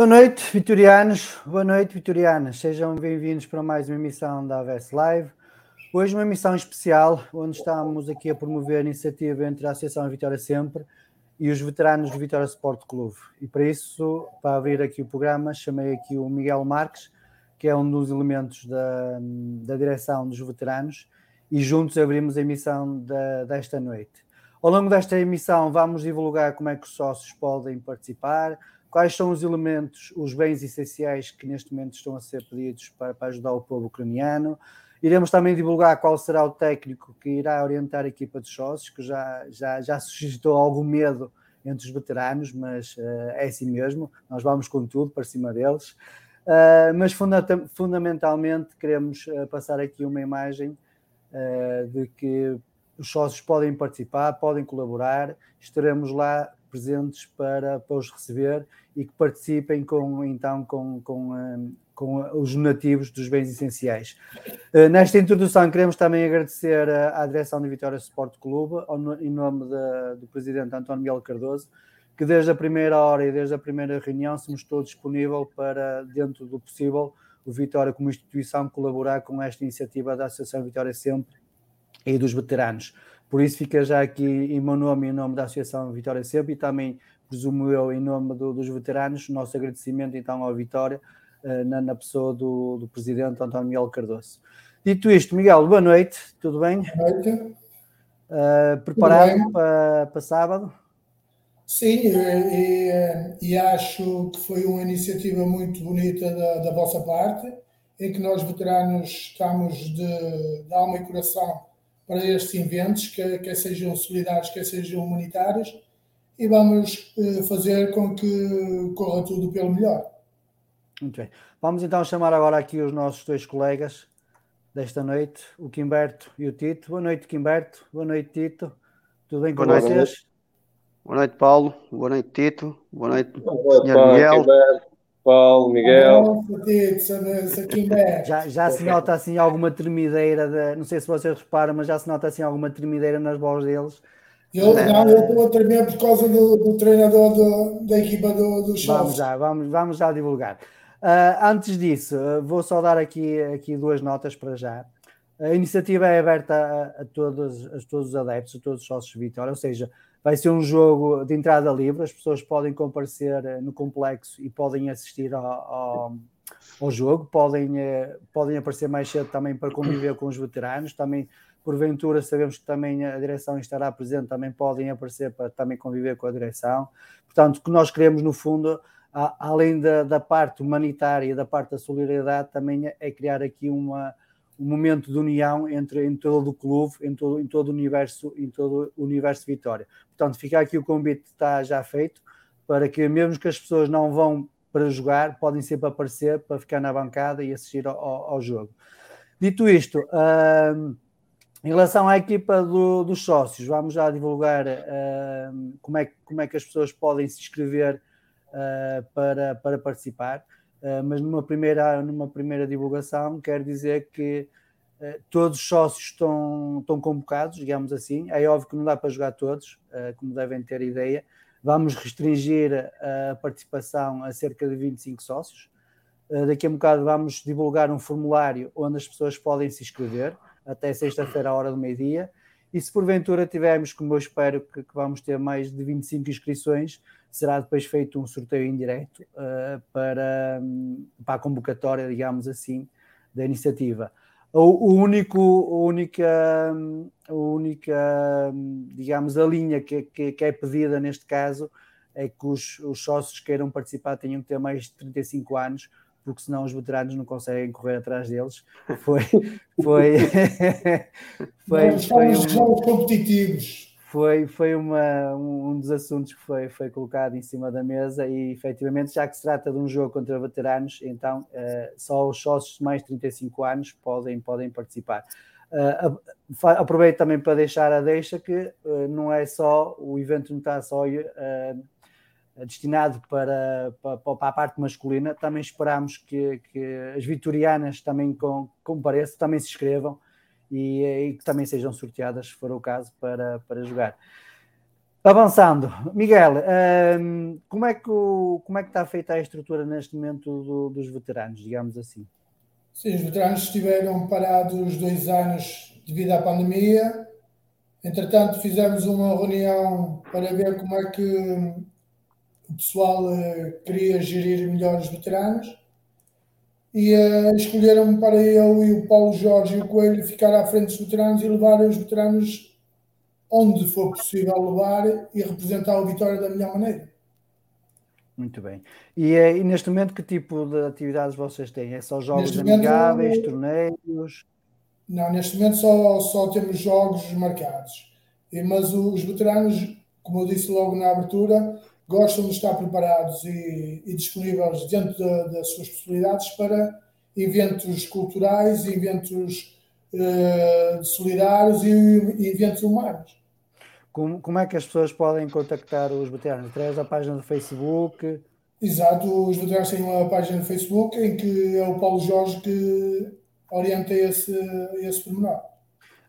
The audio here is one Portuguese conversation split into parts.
Boa noite, vitorianos. Boa noite, vitorianas. Sejam bem-vindos para mais uma emissão da AVS Live. Hoje uma emissão especial, onde estamos aqui a promover a iniciativa entre a Associação Vitória Sempre e os veteranos do Vitória Sport Clube. E para isso, para abrir aqui o programa, chamei aqui o Miguel Marques, que é um dos elementos da, da direção dos veteranos, e juntos abrimos a emissão da, desta noite. Ao longo desta emissão, vamos divulgar como é que os sócios podem participar, quais são os elementos, os bens essenciais que neste momento estão a ser pedidos para, para, ajudar o povo ucraniano. Iremos também divulgar qual será o técnico que irá orientar a equipa de sócios, que já, já, já suscitou algum medo entre os veteranos, mas uh, é assim mesmo, nós vamos com tudo para cima deles. Uh, mas funda fundamentalmente queremos uh, passar aqui uma imagem de que os sócios podem participar, podem colaborar, estaremos lá presentes para, para os receber e que participem com, então, com, com, com os donativos dos bens essenciais. Nesta introdução, queremos também agradecer à direção do Vitória Sport Clube, em nome de, do presidente António Miguel Cardoso, que desde a primeira hora e desde a primeira reunião somos todos disponíveis para, dentro do possível, o Vitória como instituição colaborar com esta iniciativa da Associação Vitória Sempre e dos veteranos. Por isso fica já aqui em meu nome e em nome da Associação Vitória Sempre e também, presumo eu, em nome do, dos veteranos, nosso agradecimento então à Vitória, uh, na, na, pessoa do, do Presidente António Miguel Cardoso. Dito isto, Miguel, boa noite, tudo bem? Boa noite. Uh, preparado para, para sábado? Sim, e, e, acho que foi uma iniciativa muito bonita da, da vossa parte, em que nós veteranos estamos de, de alma e coração para estes eventos, quer, quer sejam solidários, quer sejam humanitários, e vamos eh, fazer com que corra tudo pelo melhor. Muito bem. Vamos então chamar agora aqui os nossos dois colegas desta noite, o Quimberto e o Tito. Boa noite, Quimberto. Boa noite, Tito. Tudo bem com Boa vocês? Noite. Boa noite, Paulo. Boa noite, Tito. Boa noite, Boa noite Sr. Miguel. Quimberto, Paulo, Miguel. Já, já se nota assim alguma tremideira, de, não sei se vocês reparam, mas já se nota assim alguma tremideira nas vozes deles. Eu, não, eu estou a tremer por causa do, do treinador do, da equipa do, do Vamos já, vamos, vamos já divulgar. Uh, antes disso, uh, vou só dar aqui, aqui duas notas para já. A iniciativa é aberta a, a, todos, a todos os adeptos, a todos os sócios Vitória, ou seja, vai ser um jogo de entrada livre, as pessoas podem comparecer eh, no complexo e podem assistir ao, ao, ao jogo, podem, eh, podem aparecer mais cedo também para conviver com os veteranos, também porventura sabemos que também a direção estará presente, também podem aparecer para também conviver com a direção. Portanto, o que nós queremos, no fundo, além da, da parte humanitária da parte da solidariedade, também é criar aqui uma, um momento de união entre em todo o clube, em todo, em todo o universo, em todo o universo Vitória. Portanto, fica aqui o convite está já feito para que mesmo que as pessoas não vão para jogar, podem sempre aparecer para ficar na bancada e assistir ao, ao jogo. Dito isto, uh, em relação à equipa do, dos sócios, vamos já divulgar uh, como, é, como é que as pessoas podem se inscrever uh, para, para participar, mas numa primeira, numa primeira divulgação quero dizer que todos os sócios estão, estão convocados, digamos assim. É óbvio que não dá para jogar todos, como devem ter ideia. Vamos restringir a participação a cerca de 25 sócios. Daqui a um bocado vamos divulgar um formulário onde as pessoas podem se inscrever até sexta-feira, à hora do meio-dia. E se porventura tivermos, como eu espero que, que, vamos ter mais de 25 inscrições, será depois feito um sorteio indireto uh, para, um, para a convocatória, digamos assim, da iniciativa. O, o único, a única, a única, digamos, a linha que, que, que, é pedida neste caso é que os, os sócios que queiram participar tenham que ter mais de 35 anos, porque senão os veteranos não conseguem correr atrás deles. Foi, foi, foi, foi, um, competitivos. Foi, foi uma, um dos assuntos que foi, foi colocado em cima da mesa e efetivamente, já que se trata de um jogo contra veteranos, então uh, só os sócios de mais de 35 anos podem, podem participar. Uh, aproveito também para deixar a deixa que uh, não é só, o evento não está só destinado para, para, para, a parte masculina. Também esperamos que, que as vitorianas também com, compareçam, também se inscrevam e, e, que também sejam sorteadas, se for o caso, para, para jogar. Avançando, Miguel, um, como, é que o, como é que está feita a estrutura neste momento do, dos veteranos, digamos assim? Sim, os veteranos estiveram parados dois anos devido à pandemia. Entretanto, fizemos uma reunião para ver como é que o pessoal uh, queria gerir melhor os veteranos e uh, escolheram-me para eu e o Paulo Jorge e o Coelho ficar à frente dos veteranos e levar os veteranos onde for possível levar e representar a vitória da melhor maneira. Muito bem. E, eh, e, neste momento que tipo de atividades vocês têm? É só jogos neste amigáveis, momento, torneios? Não, neste momento só, só temos jogos marcados. E, mas os veteranos, como eu disse logo na abertura, gostam de estar preparados e, e disponíveis dentro das suas possibilidades para eventos culturais, eventos uh, solidários e, e eventos humanos. Como, como, é que as pessoas podem contactar os veteranos? Através da página do Facebook? Exato, os veteranos têm uma página no Facebook em que é o Paulo Jorge que orienta esse, esse pormenor.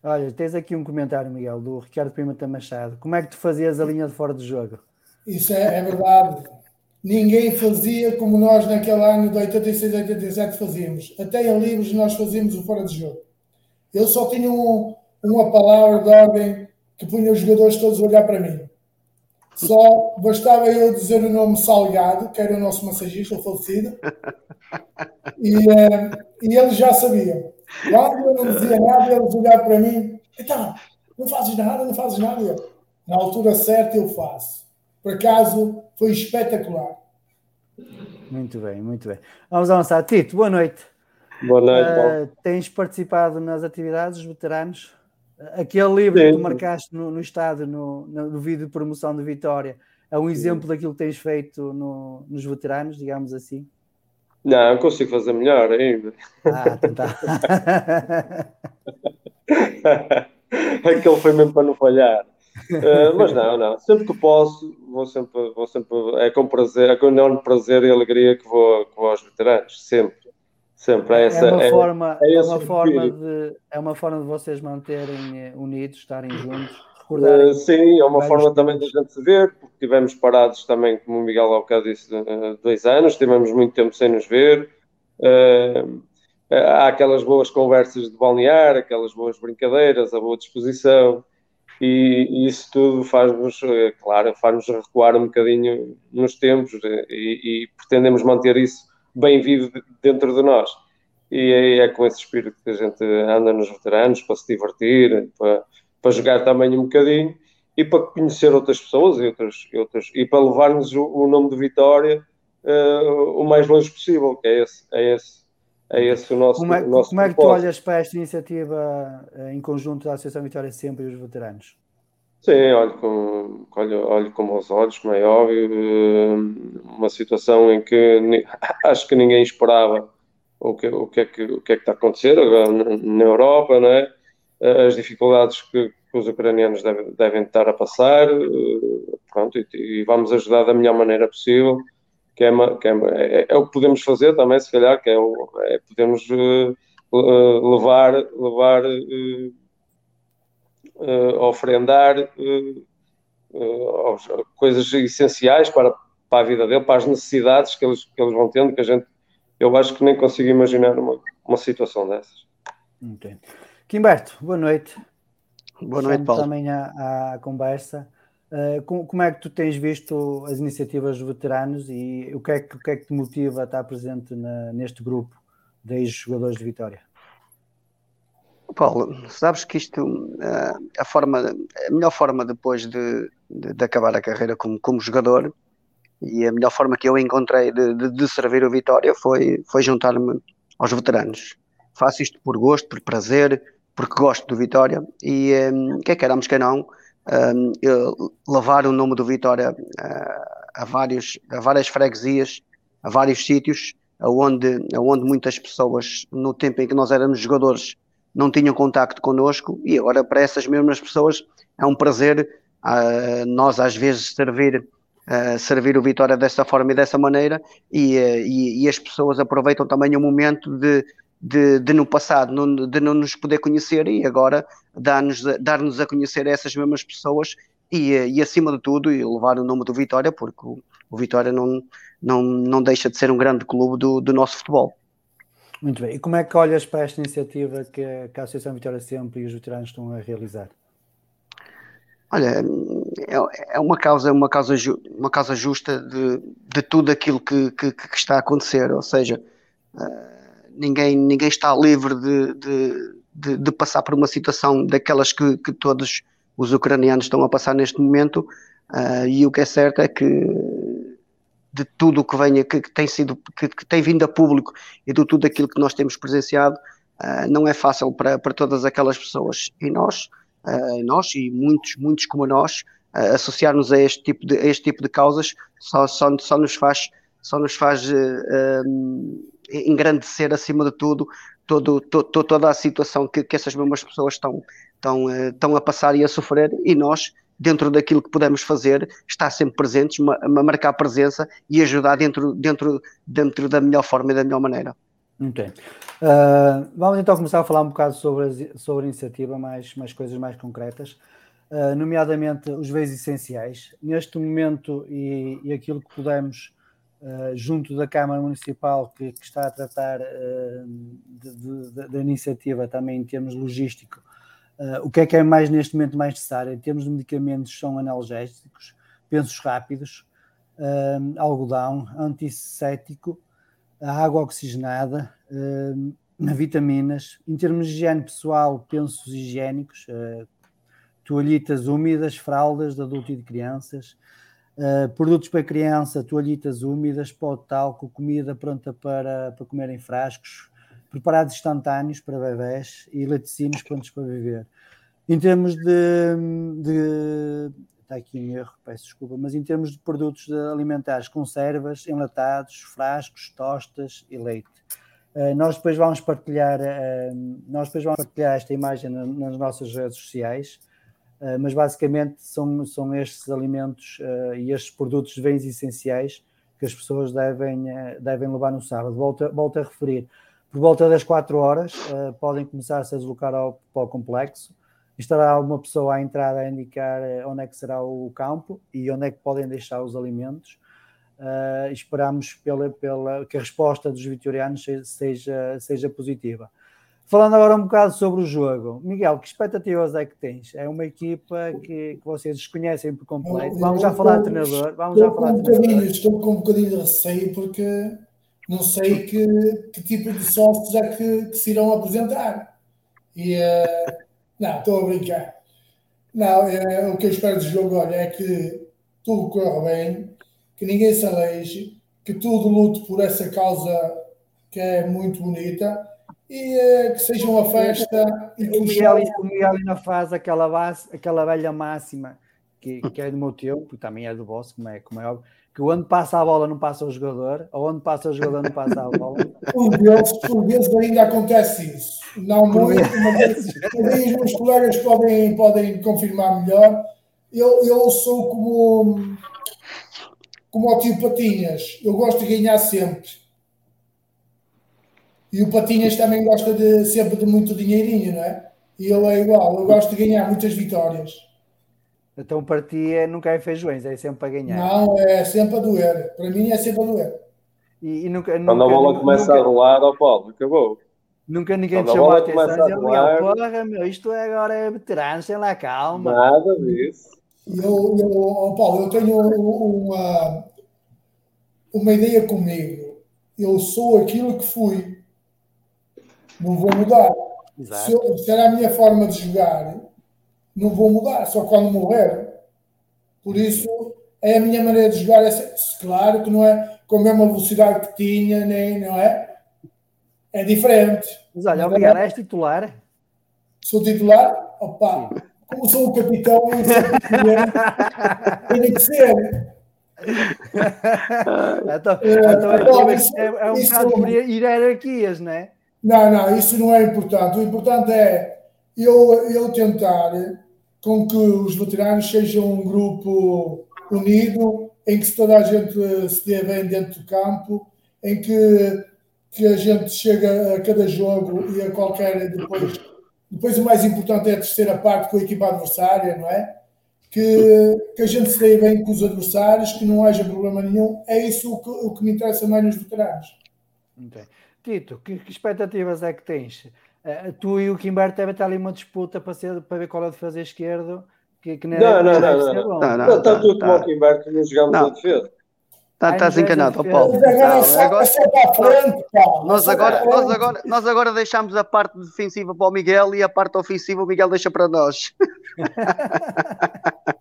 Olha, tens aqui um comentário, Miguel, do Ricardo Pimenta Machado. Como é que tu fazias a linha de fora do jogo? Isso é, é, verdade. Ninguém fazia como nós naquele ano de 86, 87 fazíamos. Até em livros nós fazíamos o fora de jogo. Eu só tinha um, uma palavra de ordem que punha os jogadores todos a olhar para mim. Só bastava eu dizer o nome Salgado, que era o nosso massagista, falecido, e, uh, e eles já sabiam. Quando eu não dizia nada, eles olhavam para mim, então, não fazes nada, não fazes nada. Eu, na altura certa eu faço. Por acaso, foi espetacular. Muito bem, muito bem. Vamos avançar. Tito, boa noite. Boa noite. Uh, tens participado nas atividades dos veteranos? Aquele livro Sim. que tu marcaste no, no estado, no, no, vídeo de promoção de Vitória, é um exemplo Sim. daquilo que tens feito no, nos veteranos, digamos assim? Não, consigo fazer melhor ainda. Ah, tentar. Aquele foi mesmo para não falhar. Uh, mas não, não. Sempre que posso, vou sempre, vou sempre. É com prazer, é com enorme prazer e alegria que vou, que vou aos veteranos. Sempre. Sempre é essa. É uma é, forma, é é, uma forma de, é uma forma de vocês manterem eh, unidos, estarem juntos, Uh, sim, é uma forma também da gente se ver, porque tivemos parados também, como o Miguel bocado disse, dois anos, tivemos muito tempo sem nos ver. Uh, há aquelas boas conversas de balnear, aquelas boas brincadeiras, a boa disposição, e, e isso tudo faz-nos, eh, claro, faz-nos recuar um bocadinho nos tempos eh, e, e pretendemos manter isso bem vivo de- dentro de nós. E é, é com esse espírito que a gente anda nos veteranos para se divertir, para, para jogar também um bocadinho e para conhecer outras pessoas e, outras, e, outras, e para levarmos o, o nome de Vitória eh, o mais longe possível, que é esse, é esse, é esse o nosso, Como é, o nosso como é que tu olhas para esta iniciativa eh, em conjunto da Associação Vitória Sempre e os veteranos? Sim, olho com, olho, olho com bons olhos, como é óbvio, eh, uma situação em que acho que ninguém esperava o que, o que, é, que, o que é que está a acontecer agora na, Europa, não é? Eh, As dificuldades que, que os ucranianos devem, devem estar a passar, pronto, e, e vamos ajudar da melhor maneira possível, que, é, que é, é, é o que podemos fazer também, se calhar, que é, o, é podemos eh, levar, levar eh, ofrendar coisas essenciais para, para a vida dele, para as necessidades que eles, que eles vão tendo, que a gente, eu acho que nem consigo imaginar uma, uma situação dessas. Entendo. Quimberto, boa noite. Boa noite, Paulo. também à, à conversa. Eh, com- como é que tu tens visto as iniciativas dos veteranos e o que é que, o que, é que te motiva a estar presente na- neste grupo de ex-jogadores de Vitória? Paulo, sabes que isto, ah, a forma, a melhor forma depois de, de, de acabar a carreira como, como jogador e a melhor forma que eu encontrei de, de, de servir o Vitória foi, foi juntar-me aos veteranos. Faço isto por gosto, por prazer, porque gosto do Vitória e um, quer queiramos que não, levar o nome do Vitória ah, a, vários, a várias freguesias, a vários sítios, aonde, aonde muitas pessoas, no tempo em que nós éramos jogadores, não tinham contacto connosco e agora para essas mesmas pessoas é um prazer uh, nós às vezes servir, uh, servir o Vitória dessa forma e dessa maneira e, uh, e, e as pessoas aproveitam também o momento de, de, de no passado não, de não nos poder conhecer e agora dar-nos dar a conhecer essas mesmas pessoas e, e acima de tudo e levar o nome do Vitória porque o, o Vitória não, não, não deixa de ser um grande clube do, do nosso futebol. Muito bem. E como é que olhas para esta iniciativa que, que a Associação Vitória Sempre e os veteranos estão a realizar? Olha, é, é uma causa, uma causa, uma causa justa de, de tudo aquilo que, que, que, está a acontecer, ou seja, uh, ninguém, ninguém está livre de, de, de, de, passar por uma situação daquelas que, que todos os ucranianos estão a passar neste momento, uh, e o que é certo é que de tudo o que venha, que, que tem sido, que, que, tem vindo a público e de tudo aquilo que nós temos presenciado, uh, não é fácil para, para todas aquelas pessoas. E nós, uh, nós e muitos, muitos como nós, uh, associar-nos a este tipo de, este tipo de causas só, só, só nos faz, só nos faz engrandecer acima de tudo todo, to, to, toda a situação que, que essas mesmas pessoas estão, estão, estão a passar e a sofrer e nós dentro daquilo que podemos fazer, estar sempre presentes, marcar presença e ajudar dentro, dentro, dentro da melhor forma e da melhor maneira. Bem. Uh, vamos então começar a falar um bocado sobre a, sobre a iniciativa, mais, mais coisas mais concretas, uh, nomeadamente os bens essenciais. Neste momento, e, e aquilo que podemos, uh, junto da Câmara Municipal, que, que está a tratar da iniciativa também em termos logísticos, Uh, o que é que é mais neste momento mais necessário? Em termos de medicamentos, são analgésicos, pensos rápidos, uh, algodão, antisséptico, água oxigenada, uh, vitaminas. Em termos de higiene pessoal, pensos higiênicos, toalhitas úmidas, fraldas de adulto e de crianças, produtos para criança, toalhitas úmidas, pó de talco, comida pronta para, para comer em frascos, preparados instantâneos para bebés e laticínios prontos para viver. Em termos de, de, Está aqui um erro, peço desculpa, mas em termos de produtos alimentares, conservas, enlatados, frascos, tostas e leite. Uh, nós depois vamos partilhar, uh, nós depois vamos partilhar esta imagem na, nas nossas redes sociais, mas basicamente são, são estes alimentos e estes produtos de bens essenciais que as pessoas devem, devem levar no sábado. Volto, volto a referir, por volta das 4 horas, podem começar-se a deslocar ao, para o complexo. Estará uma pessoa à entrada a indicar onde é que será o campo e onde é que podem deixar os alimentos. Uh, esperamos pela, pela, que a resposta dos vitorianos seja, seja positiva. Falando agora um bocado sobre o jogo, Miguel, que expectativas é que tens? É uma equipa que, que vocês desconhecem por completo. Vamos já falar de treinador. Vamos já falar de treinador. Estou com um bocadinho de receio porque não sei que, que tipo de sócios é que, que se irão apresentar. E, uh, não, estou a brincar. Não, é, o que eu espero do jogo, olha, é que tudo corra bem, que ninguém se aleije, que tudo lute por essa causa que é muito bonita e uh, que seja uma festa. E que o, Miguel, o Miguel ainda faz aquela, base, aquela velha máxima que, que é do meu tempo, e também é do vosso, como é, como é óbvio, que onde passa a bola não passa o jogador, ou onde passa o jogador não passa a bola. Por vezes, por vezes ainda acontece isso. Não muito, mas, mas os meus colegas podem, podem confirmar melhor. Eu, eu sou como, como o tio Patinhas, eu gosto de ganhar sempre. E o Patinhas também gosta de, sempre de muito dinheirinho, não é? E ele é igual, eu gosto de ganhar muitas vitórias. Então para ti é, nunca é feijões, é sempre para ganhar. Não, é sempre a doer. Para mim é sempre a doer. E, e nunca, Quando nunca, a bola começa nunca, a rolar, ó Paulo, acabou. Nunca ninguém te chamou a atenção e rolar... porra, meu, isto é agora é veterano, sei lá, calma. Nada disso. Eu, eu, oh Paulo, eu tenho uma, uma ideia comigo. Eu sou aquilo que fui. Não vou mudar. Se, eu, se era a minha forma de jogar, não vou mudar, só quando morrer. Por isso, é a minha maneira de jogar. É, claro que não é com a mesma velocidade que tinha, nem, não é? É diferente. Mas olha, o Miguel, és titular? Sou titular? Opa, Sim. como sou o capitão, tenho que ser. então, é, então, é, isso, é, é um bocado por hierarquias, não é? Não, não, isso não é importante. O importante é eu, eu tentar com que os veteranos sejam um grupo unido, em que toda a gente se dê bem dentro do campo, em que, que a gente chega a cada jogo e a qualquer depois. Depois o mais importante é a terceira parte com a equipa adversária, não é? Que, que a gente se dê bem com os adversários, que não haja problema nenhum. É isso o que, o que me interessa mais nos veteranos. Okay. Tito, que, que expectativas é que tens? Uh, tu e o Kimber devem estar ali uma disputa para, ser, para ver qual é o defesa esquerdo. Que, que não, não, não, não, não. não, não. Tanto eu como tá. o Kimber que não jogamos a defesa. Tá, estás é enganado, é Paulo. Nós agora, nós, agora, nós agora deixamos a parte defensiva para o Miguel e a parte ofensiva o Miguel deixa para nós.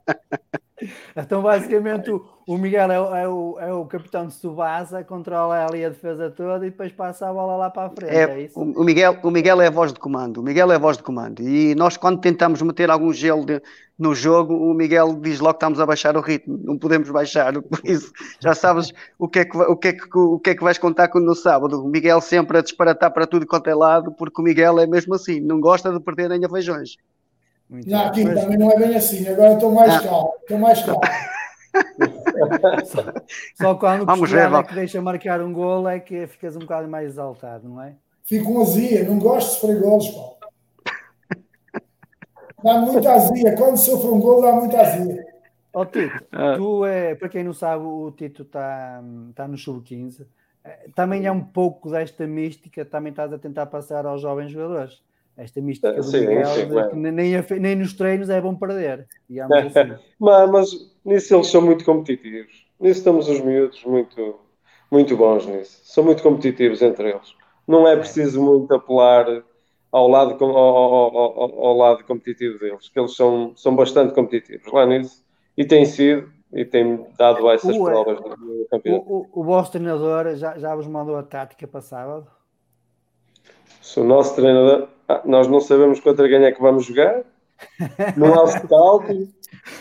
Então, basicamente, o, o Miguel é o, é, o, é o capitão de Subasa, controla ali a defesa toda e depois passa a bola lá para a frente. É, é isso? O, Miguel, o Miguel é a voz de comando. O Miguel é a voz de comando. E nós, quando tentamos meter algum gelo de, no jogo, o Miguel diz logo que estamos a baixar o ritmo. Não podemos baixar. Por isso, já sabes o que é que, o que, é que, o que, é que vais contar no sábado. O Miguel sempre a disparatar para tudo quanto é lado, porque o Miguel é mesmo assim. Não gosta de perder nem a feijões. Muito não, aqui mas... também não é bem assim. Agora estou mais ah. calmo. Estou mais calmo. só, só, quando vamos ver, é que deixa marcar um gol é que ficas um bocado mais exaltado, não é? Fico com azia, não gosto de sofrer golos, pá. Dá muita azia. Quando sofre um gol, dá muita azia. Ó oh, Tito, ah. tu é, para quem não sabe, o Tito está tá no sub-15. Eh, também é um pouco desta mística, também estás a tentar passar aos jovens jogadores esta mística do sim, Miguel, sim, claro. nem, nem nos treinos é bom perder. Assim. mas, mas nisso eles são muito competitivos. Nisso estamos os miúdos muito, muito bons nisso. São muito competitivos entre eles. Não é, é. preciso muito apelar ao lado, ao, ao, ao, ao, lado competitivo deles, que eles são, são bastante competitivos lá nisso e têm sido e têm dado essas o, provas no campeonato. O, o, o vosso treinador já, já vos mandou a tática para sábado? Se o nosso treinador ah, nós não sabemos contra quem é que vamos jogar. Não há scouting.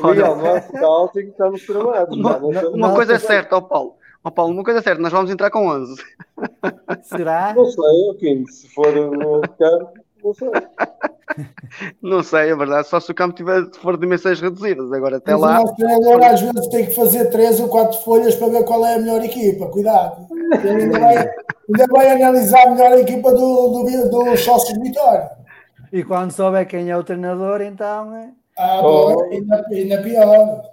Miguel, não há scouting, estamos tramados. Uma, uma coisa é certa, ó Paulo. Ó Paulo, uma coisa é certa, nós vamos entrar com 11. Será? Não sei, Kim, se for no campo, não sei. Não sei, é verdade, só se o campo tiver, for de dimensões reduzidas. Agora, até Mas lá. O nosso treinador às vezes tem que fazer três ou quatro folhas para ver qual é a melhor equipa. Cuidado. Ele ainda vai, ainda vai analisar melhor a equipa do, do, do sócios de Vitória. E quando souber quem é o treinador, então. É... Ah, oh. ainda, ainda pior.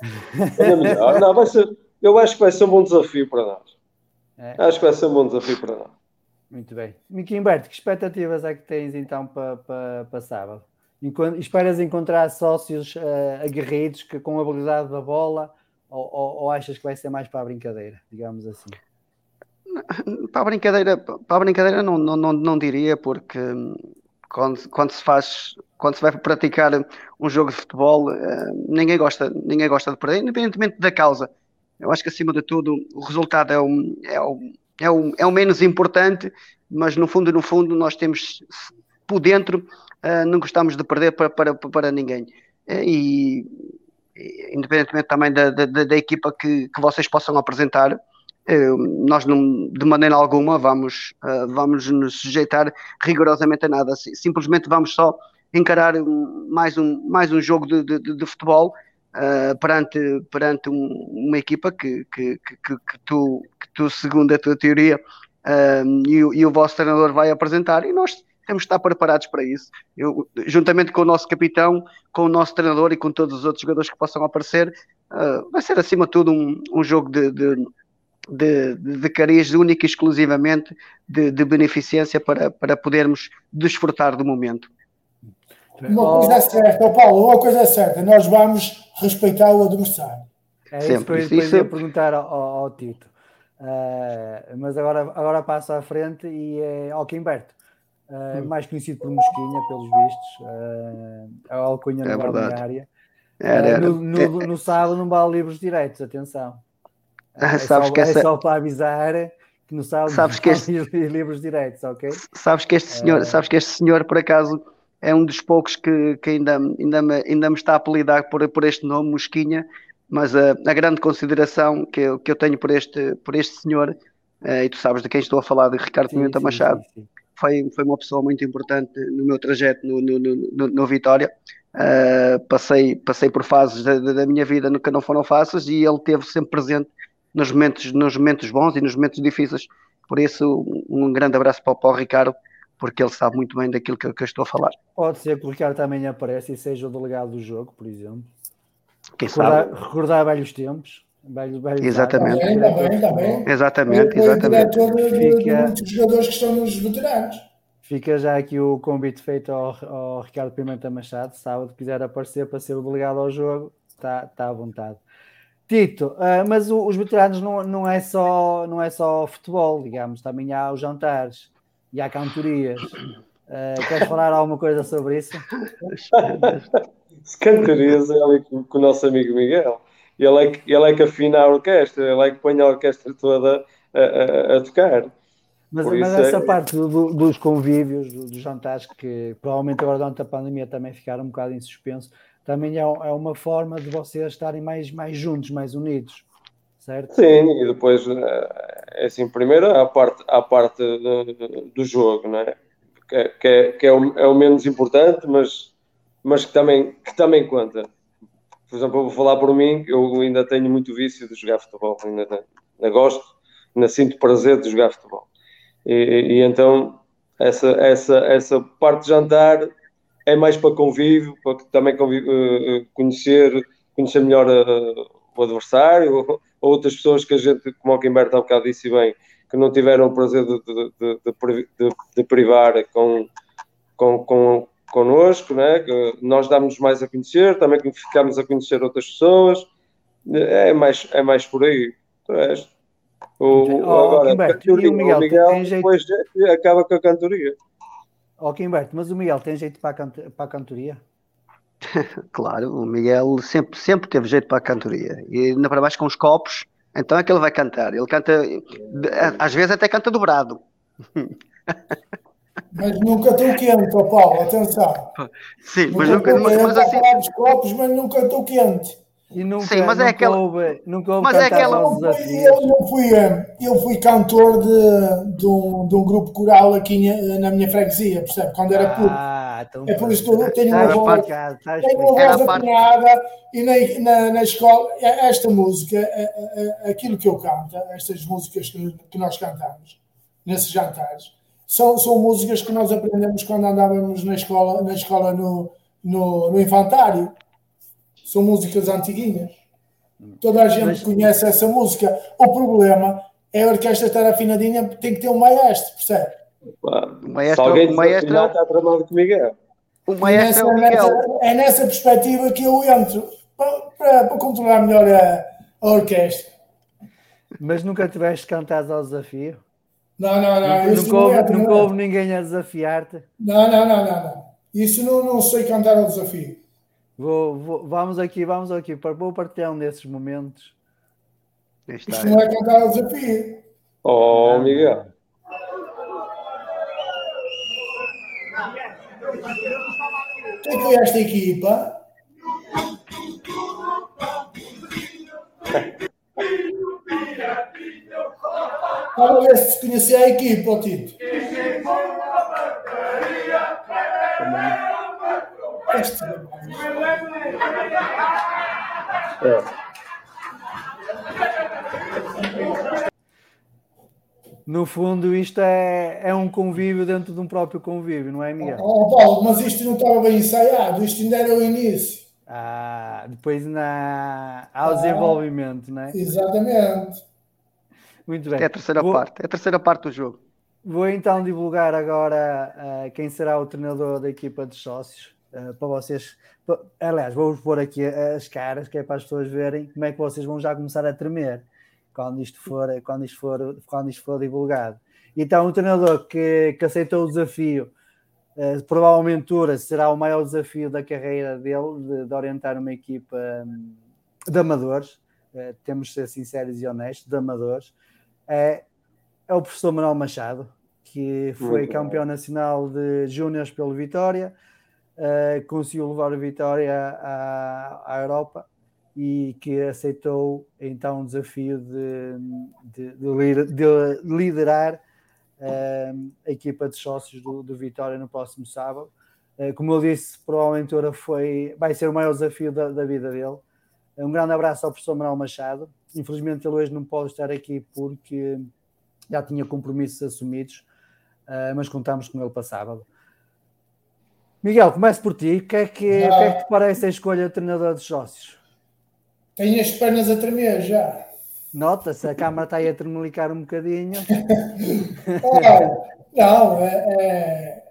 Ainda melhor. Não, vai ser, eu acho que vai ser um bom desafio para nós. É. Acho que vai ser um bom desafio para nós. Muito bem. Miquel Humberto, que expectativas é que tens então para, para, para sábado? Enquanto, esperas encontrar sócios uh, aguerridos que, com habilidade da bola ou, ou, ou, achas que vai ser mais para a brincadeira, digamos assim? Para a brincadeira, para a brincadeira não, não, não, não diria, porque hum, quando, quando, se faz, quando se vai praticar um jogo de futebol, uh, ninguém, gosta, ninguém gosta de perder, independentemente da causa. Eu acho que acima de tudo o resultado é o, é o, é o, é o menos importante, mas no fundo, no fundo, nós temos por dentro, uh, não gostamos de perder para, para, para ninguém. Uh, e independentemente também da, da, da equipa que, que vocês possam apresentar, uh, nós não, de maneira alguma vamos, vamos nos sujeitar rigorosamente a nada. Simplesmente vamos só encarar mais um, mais um jogo de, de, de futebol uh, perante, perante um, uma equipa que, que, que, que, tu, que tu, segundo a tua teoria, uh, e, e, o vosso treinador vai apresentar, e nós temos de estar preparados para isso. Eu, juntamente com o nosso capitão, com o nosso treinador e com todos os outros jogadores que possam aparecer, uh, vai ser acima de tudo um, um jogo de, de de, de, de cariz única e exclusivamente de, de beneficência para, para podermos desfrutar do momento. Uma coisa é certa, Paulo, uma coisa é certa, nós vamos respeitar o adversário. É isso que eu ia perguntar ao, ao Tito. Uh, mas agora, agora passo à frente e é ao Quimberto. Uh, hum. mais conhecido por Mosquinha, pelos vistos, uh, a alcunha é na balneária. Uh, no, no, no, sábado não vale livros direitos, atenção. É, sabes só, que essa... é só para avisar que no sábado sabes que este... livros direitos, ok? Sabes que este senhor, sabes que este senhor por acaso é um dos poucos que, que ainda, ainda, me, ainda me está a apelidar por, por este nome, Mosquinha, mas a, a grande consideração que eu, que eu tenho por este, por este senhor, uh, e tu sabes de quem estou a falar, de Ricardo Pimenta Machado, sim, sim. Foi, foi uma pessoa muito importante no meu trajeto no, no, no, no Vitória. Uh, passei, passei por fases da, da, minha vida que não foram fáceis e ele teve sempre presente nos momentos, nos momentos bons e nos momentos difíceis. Por isso, um grande abraço para, para o Ricardo porque ele sabe muito bem daquilo que, que eu estou a falar. Pode ser que o Ricardo também apareça e seja o delegado do jogo, por exemplo. Quem recordar, sabe? Recordar velhos tempos. Velhos, velhos exatamente. Também, também, também. Exatamente, exatamente. De, Fica... de muitos jogadores que estão nos veteranos. Fica já aqui o convite feito ao, ao Ricardo Pimenta Machado. Sábado, quiser aparecer para ser o delegado ao jogo, está tá à vontade. Tito, uh, mas o, os veteranos não, não, é só, não é só futebol, digamos, também há os jantares e há cantorias. Uh, queres falar alguma coisa sobre isso? cantorias é ali com, com, o nosso amigo Miguel. Ele é, que, ele é que afina a orquestra, ele é que põe a orquestra toda a, a, a tocar. Mas, mas essa é... parte do, dos convívios, dos jantares, que provavelmente agora durante a pandemia também ficaram um bocado em suspenso, também é, é uma forma de vocês estarem mais, mais juntos, mais unidos certo? Sim, e depois, eh, é assim, primeiro a parte, a parte do, do jogo, não é? Que, que, é, que é, o, é o menos importante, mas, mas que, também, que também conta. Por exemplo, eu vou falar por mim, eu ainda tenho muito vício de jogar futebol, ainda, ainda gosto, ainda sinto prazer de jogar futebol. E, e, então, essa, essa, essa parte de jantar é mais para convívio, para também convívio, eh, conhecer, conhecer melhor o adversário, outras pessoas que a gente, como o Quimberto há bocado disse bem, que não tiveram o prazer de, de, de, de privar com, com, com, connosco, né? que nós damos mais a conhecer, também que ficamos a conhecer outras pessoas, é mais, é mais por aí. O, oh, agora, Quimberto, o Miguel, Miguel tem depois jeito... acaba com a cantoria. Ó oh, mas o Miguel tem jeito para a, para a cantoria? Claro, o Miguel sempre, sempre teve jeito para a cantoria. E ainda para baixo com os copos, então é que ele vai cantar. Ele canta, às vezes até canta dobrado. Mas nunca estou quente, oh Paulo, atenção. Sim, mas nunca. nunca mas, assim, dos copos, mas nunca estou quente. E nunca, Sim, mas é aquela. Houve, nunca houve mas é aquela. Eu, eu, fui, eu fui cantor de, de, um, de um grupo coral aqui na minha freguesia, percebe? Quando era puto. Ah, então, é por isso que eu tenho uma voz, tenho uma voz apanhada e na, na, na, escola, esta música, aquilo que eu canto, estas músicas que, que nós cantamos, nesses jantares. São, são músicas que nós aprendemos quando andávamos na escola, na escola no, no, no infantário. São músicas antiguinhas. Toda a gente Mas... conhece essa música. O problema é a orquestra estar afinadinha, tem que ter um maestro, percebe? O maestro, alguém o maestro está tramado comigo. É. O maestro é, nessa, é, o é nessa perspectiva que eu entro para, para, para controlar melhor a, a, orquestra. Mas nunca tiveste cantado ao desafio? Não, não, não. Nunca, nunca, houve, é, nunca houve ninguém a desafiar-te? Não, não, não, não, não. Isso não, não sei cantar ao desafio. Vou, vou, vamos aqui, vamos aqui. Vou partilhar um desses momentos. Isto não é cantar ao desafio. Oh, Miguel. Quem foi esta equipa? Para ver se conhecia a equipa, Tito. Este... É. No fundo, isto é, é um convívio dentro de um próprio convívio, não é, Miguel? Oh, Paulo, mas isto não estava bem ensaiado, isto ainda era o início. Ah, depois na... há o ah, desenvolvimento, não é? Exatamente. Muito bem. É a terceira Vou... parte, é a terceira parte do jogo. Vou então divulgar agora uh, quem será o treinador da equipa de sócios. Uh, para vocês, aliás, vou-vos pôr aqui as caras, que é para as pessoas verem como é que vocês vão já começar a tremer quando isto for, quando isto for, quando isto for divulgado. Então, um treinador que, que aceitou o desafio, uh, provavelmente será o maior desafio da carreira dele, de, de orientar uma equipa um, de amadores, uh, temos de ser sinceros e honestos, de amadores, é, é o professor Manuel Machado, que foi Muito campeão bom. nacional de júniores pelo Vitória, conseguiu levar o Vitória à, à Europa e que aceitou então o desafio de, de, de, de liderar uh, a equipa de sócios do, do Vitória no próximo sábado. Uh, como eu disse, provavelmente foi, vai ser o maior desafio da, da vida dele. Um grande abraço ao professor Manuel Machado. Infelizmente, ele hoje não pode estar aqui porque já tinha compromissos assumidos, uh, mas contamos com ele para sábado. Miguel, começo por ti. O que é que, que, é que te parece a escolha de treinador de sócios? Tenho as pernas a tremer já. Nota-se, a câmara está aí a tremelicar um bocadinho. Olha, não, é, é,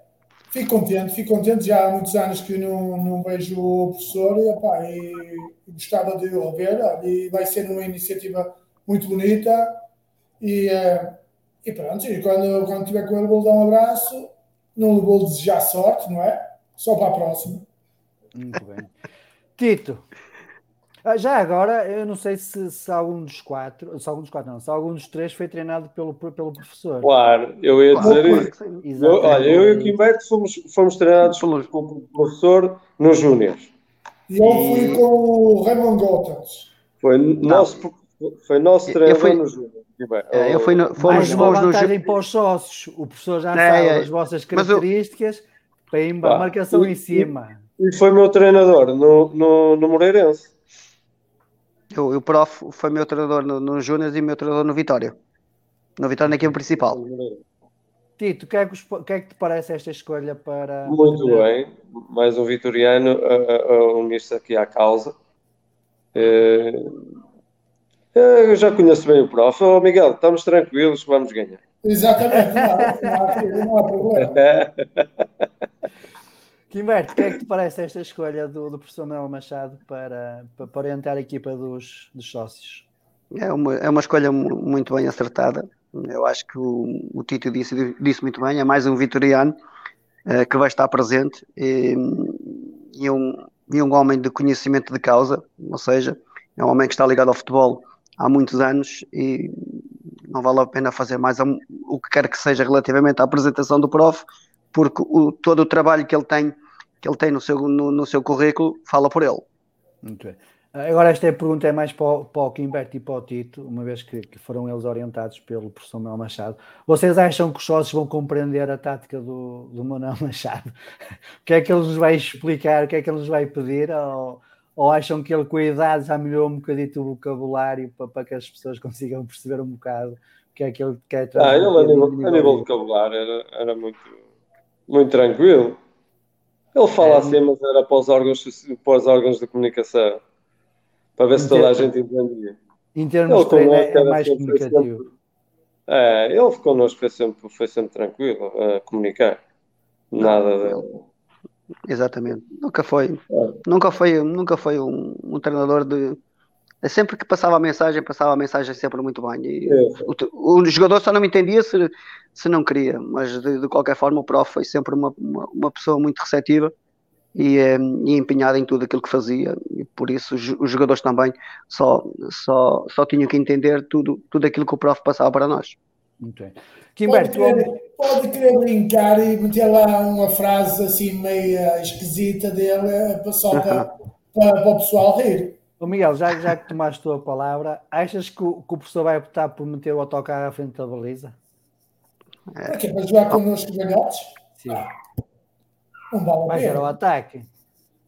fico contente, fico contente. Já há muitos anos que não, não vejo o professor e, opa, e gostava de o ver. E vai ser uma iniciativa muito bonita. E, é, e pronto, e quando, quando tiver com ele, vou dar um abraço. Não lhe vou desejar sorte, não é? Só para a próxima. Muito bem. Tito, ah, já agora, eu não sei se, se algum dos quatro, se algum dos quatro não, se algum dos três foi treinado pelo, pelo professor. Claro, eu ia dizer isso. Eu, olha, eu e o Quimbeto fomos, fomos treinados pelo, pelo professor nos Júniors. E eu fui com o Raymond Gottens. Foi nosso, foi nosso treinador fui, nos Júniors. É, eu fui no, fomos Mais uma vantagem no... para os sócios. O professor já é, sabe é, as vossas características, eu... para a marcação e, em cima. E, e foi meu treinador no, no, no Moreirense. O, o prof foi meu treinador no, no Júnior e meu treinador no Vitória. No Vitória na equipe principal. Tito, o que, é que, que, é que te parece esta escolha para. Muito bem, mais um vitoriano a, a unir-se aqui à causa. É, é, eu já conheço bem o prof. Oh, Miguel, estamos tranquilos, vamos ganhar. Exatamente, não, não, não há problema. Quimberto, o que é que te parece esta escolha do, do professor Manuel Machado para, para, para, orientar a equipa dos, dos sócios? É uma, é uma escolha muito bem acertada. Eu acho que o, o Tito disse, disse muito bem, é mais um vitoriano uh, que vai estar presente e, e, um, e um homem de conhecimento de causa, ou seja, é um homem que está ligado ao futebol há muitos anos e não vale a pena fazer mais o que quer que seja relativamente à apresentação do prof, porque o, todo o trabalho que ele tem que ele tem no seu, no, no seu currículo fala por ele. Muito bem. Agora, esta pergunta é mais para o, para o Kimberto e para o Tito, uma vez que, que, foram eles orientados pelo professor Manuel Machado. Vocês acham que os sócios vão compreender a tática do, do Manuel Machado? o que é que ele nos vai explicar? O que é que ele nos vai pedir? Ou, ou acham que ele, com a idade, já melhorou um bocadito o vocabulário para, para que as pessoas consigam perceber um bocado que é que é Ah, ele a nível, a nível de vocabulário era, era muito, muito tranquilo. Ele fala É. assim, mas era para os órgãos, para os órgãos de comunicação. Para ver se toda a gente entendia. Em termos Ele de treino é, é era mais sempre- comunicativo. É, ele connosco foi sempre, foi sempre tranquilo a comunicar. Nada de. Exatamente. Nunca foi, É. nunca foi, nunca foi um, um treinador de. É Sempre que passava a mensagem, passava a mensagem sempre muito bem. E É. o, o jogador só não me entendia se, se não queria, mas de, de qualquer forma o prof foi sempre uma, uma, uma pessoa muito receptiva e, eh, e empenhada em tudo aquilo que fazia, e por isso os, os jogadores também só, só, só tinham que entender tudo, tudo aquilo que o prof passava para nós. Muito bem. Pode querer, pode querer brincar e meter lá uma frase assim meia esquisita dele eh, só para, para, para o pessoal rir. Ô Miguel, já, já que tomaste a tua palavra, achas que o, que o professor vai optar por meter o autocarro à frente da baliza? Para quê? Para jogar connosco garotos? Sim. Não vale a Vai ser o ataque.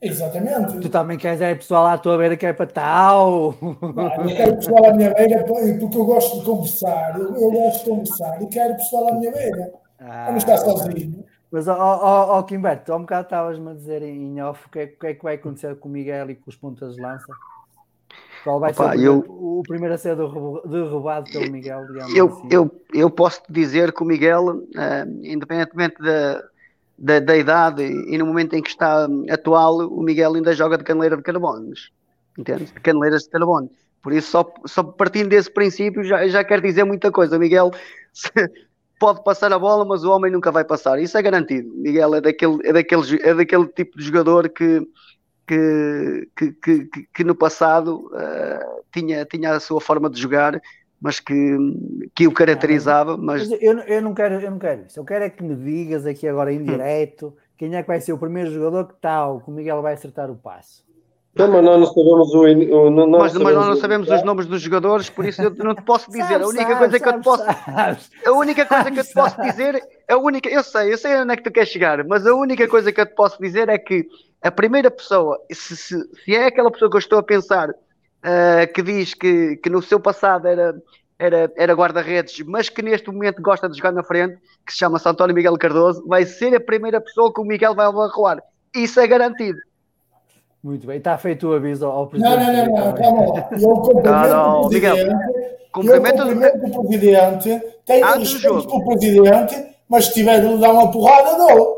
Exatamente. Tu também queres é pessoal à tua beira que é para tal. Ah, Eu quero pessoal à minha beira porque eu gosto de conversar. Eu, eu gosto de conversar e quero pessoal à minha beira. Para não estar sozinho. Mas, ó, ó, ó, Kimberto, há um bocado estavas-me a dizer em off o que, é, que é que vai acontecer com o Miguel e com os pontas de lança? Qual vai Opa, ser o primeiro, eu- o primeiro a ser derrubado pelo Miguel, Eu, assim? eu, eu posso dizer que o Miguel, eh, independentemente da, da, da idade e no momento em que está atual, o Miguel ainda joga de caneleira de carbones. Entendes? De caneleiras de carbono. Por isso, só, só partindo desse princípio, já, já quer dizer muita coisa. O Miguel pode passar a bola, mas o homem nunca vai passar. Isso é garantido. O Miguel é daquele, é daquele, é daquele tipo de jogador que, que, que, que, que- no passado eh, tinha, tinha a sua forma de jogar, mas que, que o caracterizava. Mas Mas eu, eu, não quero, eu não quero isso. Eu quero é que me digas aqui agora em direto quem é que vai ser o primeiro jogador que tal, que o Miguel vai acertar o passo. Não, mas nós não sabemos o. o não, mas, mas nós não o- sabemos os nomes dos jogadores, por isso eu não te posso dizer. a Sabes, única sabes, coisa que eu te posso. A única coisa que eu te posso dizer, a única, eu sei, eu sei onde é que tu queres chegar, mas a única coisa que eu te posso dizer é que a primeira pessoa, se, se, se é aquela pessoa que eu estou a pensar, ah, que diz que, que no seu passado era, era, era guarda-redes, mas que neste momento gosta de jogar na frente, que se chama António Miguel Cardoso, vai ser a primeira pessoa que o Miguel vai abarroar. Isso é garantido. Muito bem, está feito o aviso ao Não, presidente. não, não, não, Vitória. calma lá. Eu cumprimento Não, não, o presidente. cumprimento- eu cumprimento o presidente. Tenho respeito pelo presidente, mas se tiver de lhe dar uma porrada, dou.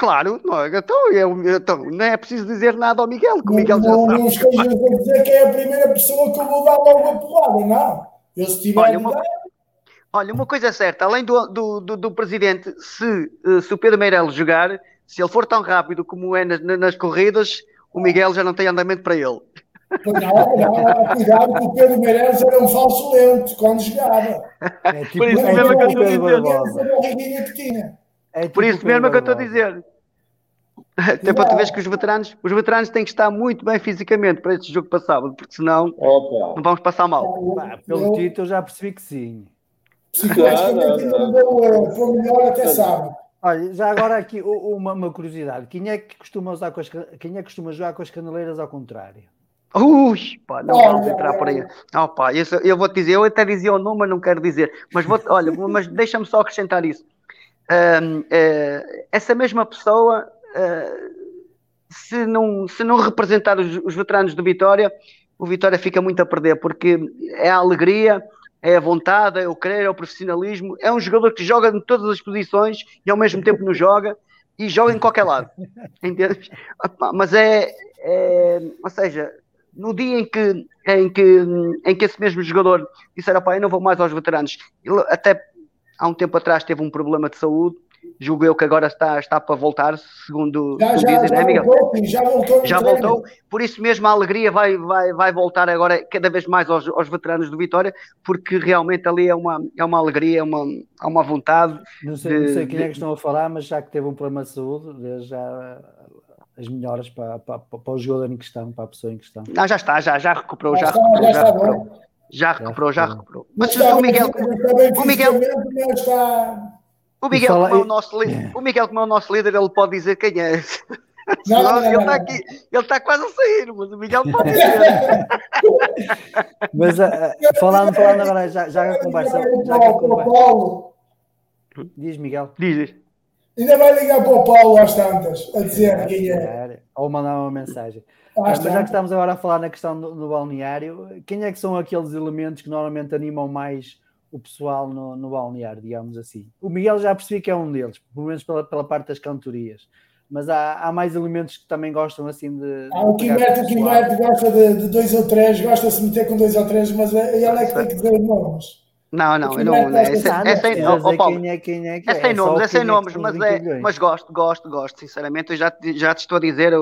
Claro, não, então, eu- então, não é preciso dizer nada ao Miguel, que o Miguel já não, sabe. não a dizer que é a primeira pessoa que eu vou dar logo uma porrada, não. Eu se tiver Olha, uma- Olha, uma coisa é certa, além do, do, do, do presidente, se, eh, se o Pedro Meirelles jogar, se ele for tão rápido como é nas, nas corridas, o Miguel já não tem andamento para ele. Não, não, cuidado que o Pedro Meireles era um falso lento quando jogava. É tipo, Por isso é mesmo tipo que eu estou a Pedro dizer. É tipo Por isso Pedro mesmo é que eu estou a dizer. Até para tu veres que os veteranos, os veteranos têm que estar muito bem fisicamente para este jogo para sábado, porque senão Opa. não vamos passar mal. Pá, pelo Eu, título já percebi que sim. psicologicamente, Não, não, ainda não deu, foi melhor até sábado. Olha, já agora aqui uma, uma curiosidade. Quem é que costuma usar com as, quem é que costuma jogar com as caneleiras ao contrário? Ui, pá, não Olha, vamos entrar por aí. Oh, pá, isso, eu vou te dizer, eu até dizia o nome, mas não quero dizer. Mas vou, olha, mas deixa-me só acrescentar isso. Eh, essa mesma pessoa, eh, se, não, se não representar os, os veteranos do Vitória, o Vitória fica muito a perder, porque é a alegria, é a vontade, é o querer, é o profissionalismo. É um jogador que joga em todas as posições e ao mesmo tempo não joga e joga em qualquer lado. Entendes? Mas é, é- ou seja, no dia em que, em que, em que esse mesmo jogador disser, pá, eu não vou mais aos veteranos, ele até há um tempo atrás teve um problema de saúde, julgo eu que agora está, está para voltar, segundo, Já, segundo já, dizem, já né, Miguel? voltou, já voltou. Já treino. voltou, por isso mesmo a alegria vai, vai, vai voltar agora cada vez mais aos, aos veteranos do Vitória, porque realmente ali é uma, é uma alegria, é uma, é uma vontade. Não sei, não sei De- quem é de- que estão a falar, mas já que teve um problema de saúde, desde já as melhoras para, para, para o jogador em questão, para a pessoa em questão. Não, já está, já, já recuperou, Já já está, recuperou, já já está recuperou. Já recuperou, já recuperou. Mas o Miguel, o Miguel- o Miguel, como é o nosso líder, o Miguel, como é o nosso líder, ele pode dizer quem é. Não, não, não, ele não, está não. aqui, ele está quase a sair, mas o Miguel pode dizer. Mas uh, falando, falando agora, já, já a conversa. Já que conversa. Diz, Miguel. Diz, diz. Ainda vai ligar para o Paulo às tantas, a dizer quem é. Ou mandar uma mensagem. Mas já que estamos agora a falar na questão do, do, balneário, quem é que são aqueles elementos que normalmente animam mais o pessoal no, no balneário, digamos assim? O Miguel já percebi que é um deles, pelo menos pela, pela parte das cantorias. Mas há, há mais elementos que também gostam assim de. Ah, o Kimberto, o Kimberto gosta de, de, dois ou três, gosta de se meter com dois ou três, mas ele é que tem que dizer nomes. Não, não, eu não. É, é, é, é, é, é, é sem nomes, é sem nomes, mas, é, mas gosto, gosto, gosto, sinceramente. Eu já, já te estou a dizer,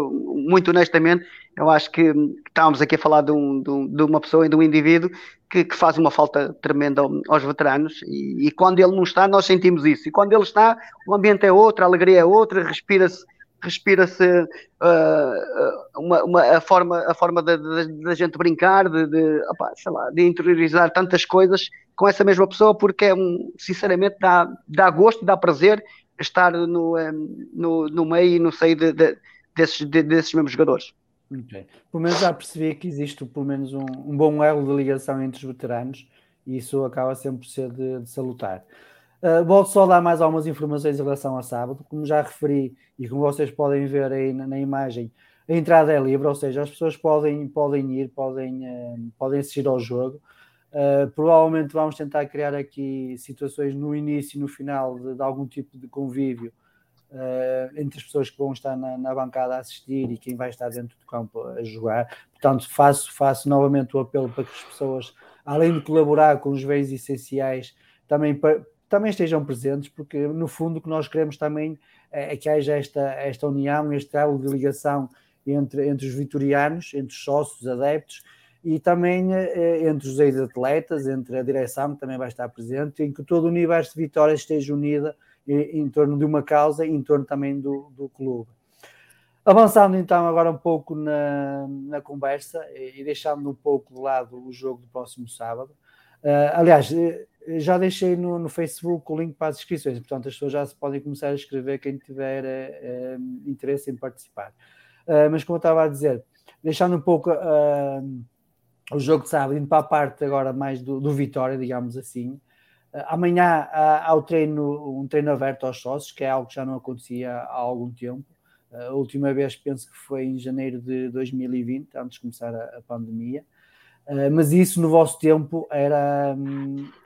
muito honestamente, eu acho que estávamos aqui a falar de, um, de, um, de uma pessoa e de um indivíduo que, que, faz uma falta tremenda aos veteranos e, e, quando ele não está, nós sentimos isso. E quando ele está, o ambiente é outro, a alegria é outra, respira-se respira-se uh, uma, uma, a forma, a forma da gente brincar, de, de, opa, lá, de interiorizar tantas coisas com essa mesma pessoa, porque é um, sinceramente dá, dá gosto, dá prazer estar no, um, no, no meio e no seio de, de, desses, desses mesmos jogadores. Okay. Pelo menos já percebi que existe pelo menos um, um, bom elo de ligação entre os veteranos e isso acaba sempre por ser de, de salutar. Uh, só dar mais algumas informações em relação a sábado. Como já referi e como vocês podem ver aí na, na imagem, a entrada é livre, ou seja, as pessoas podem, podem ir, podem, uh, podem assistir ao jogo. Uh, provavelmente vamos tentar criar aqui situações no início e no final de, de algum tipo de convívio entre as pessoas que vão estar na, na, bancada a assistir e quem vai estar dentro do campo a jogar. Portanto, faço, faço novamente o apelo para que as pessoas, além de colaborar com os bens essenciais, também também estejam presentes, porque no fundo o que nós queremos também é, é que haja esta, esta união, este elo de ligação entre, entre os vitorianos, entre os sócios, adeptos e também eh, entre os ex-atletas, entre a direção que também vai estar presente, em que todo o universo de Vitória esteja unido em, torno de uma causa e em torno também do, do clube. Avançando então agora um pouco na, na conversa e deixando um pouco de lado o jogo do próximo sábado. Uh, aliás, já deixei no, no, Facebook o link para as inscrições, portanto as pessoas já se podem começar a escrever quem tiver uh, interesse em participar. Uh, mas como eu estava a dizer, deixando um pouco o jogo de sábado, indo para a parte agora mais do, do Vitória, digamos assim. Amanhã há o treino, um treino aberto aos sócios, que é algo que já não acontecia há algum tempo. a última vez penso que foi em janeiro de 2020, antes de começar a, a pandemia. Mas isso no vosso tempo era,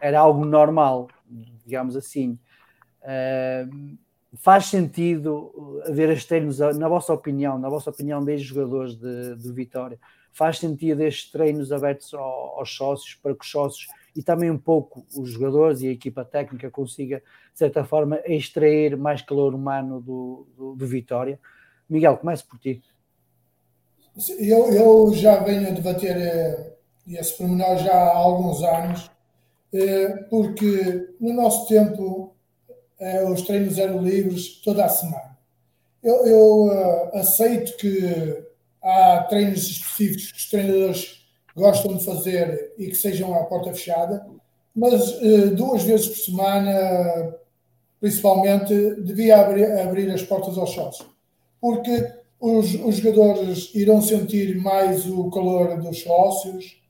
era algo normal, digamos assim. Faz sentido haver estes treinos, na vossa opinião, na vossa opinião, desde jogadores de, de Vitória, faz sentido estes treinos abertos ao, aos sócios para que os sócios e também um pouco os jogadores e a equipa técnica consiga, de certa forma, extrair mais calor humano do, do, do Vitória. Miguel, comece por ti. Eu, eu já venho a debater eh, esse pormenor já há alguns anos, eh, porque no nosso tempo eh, os treinos eram livres toda a semana. Eu, eu aceito que há treinos específicos que os treinadores gostam de fazer e que sejam à porta fechada, mas duas vezes por semana, principalmente, devia abrir, abrir as portas aos sócios, porque os, os, jogadores irão sentir mais o calor dos sócios,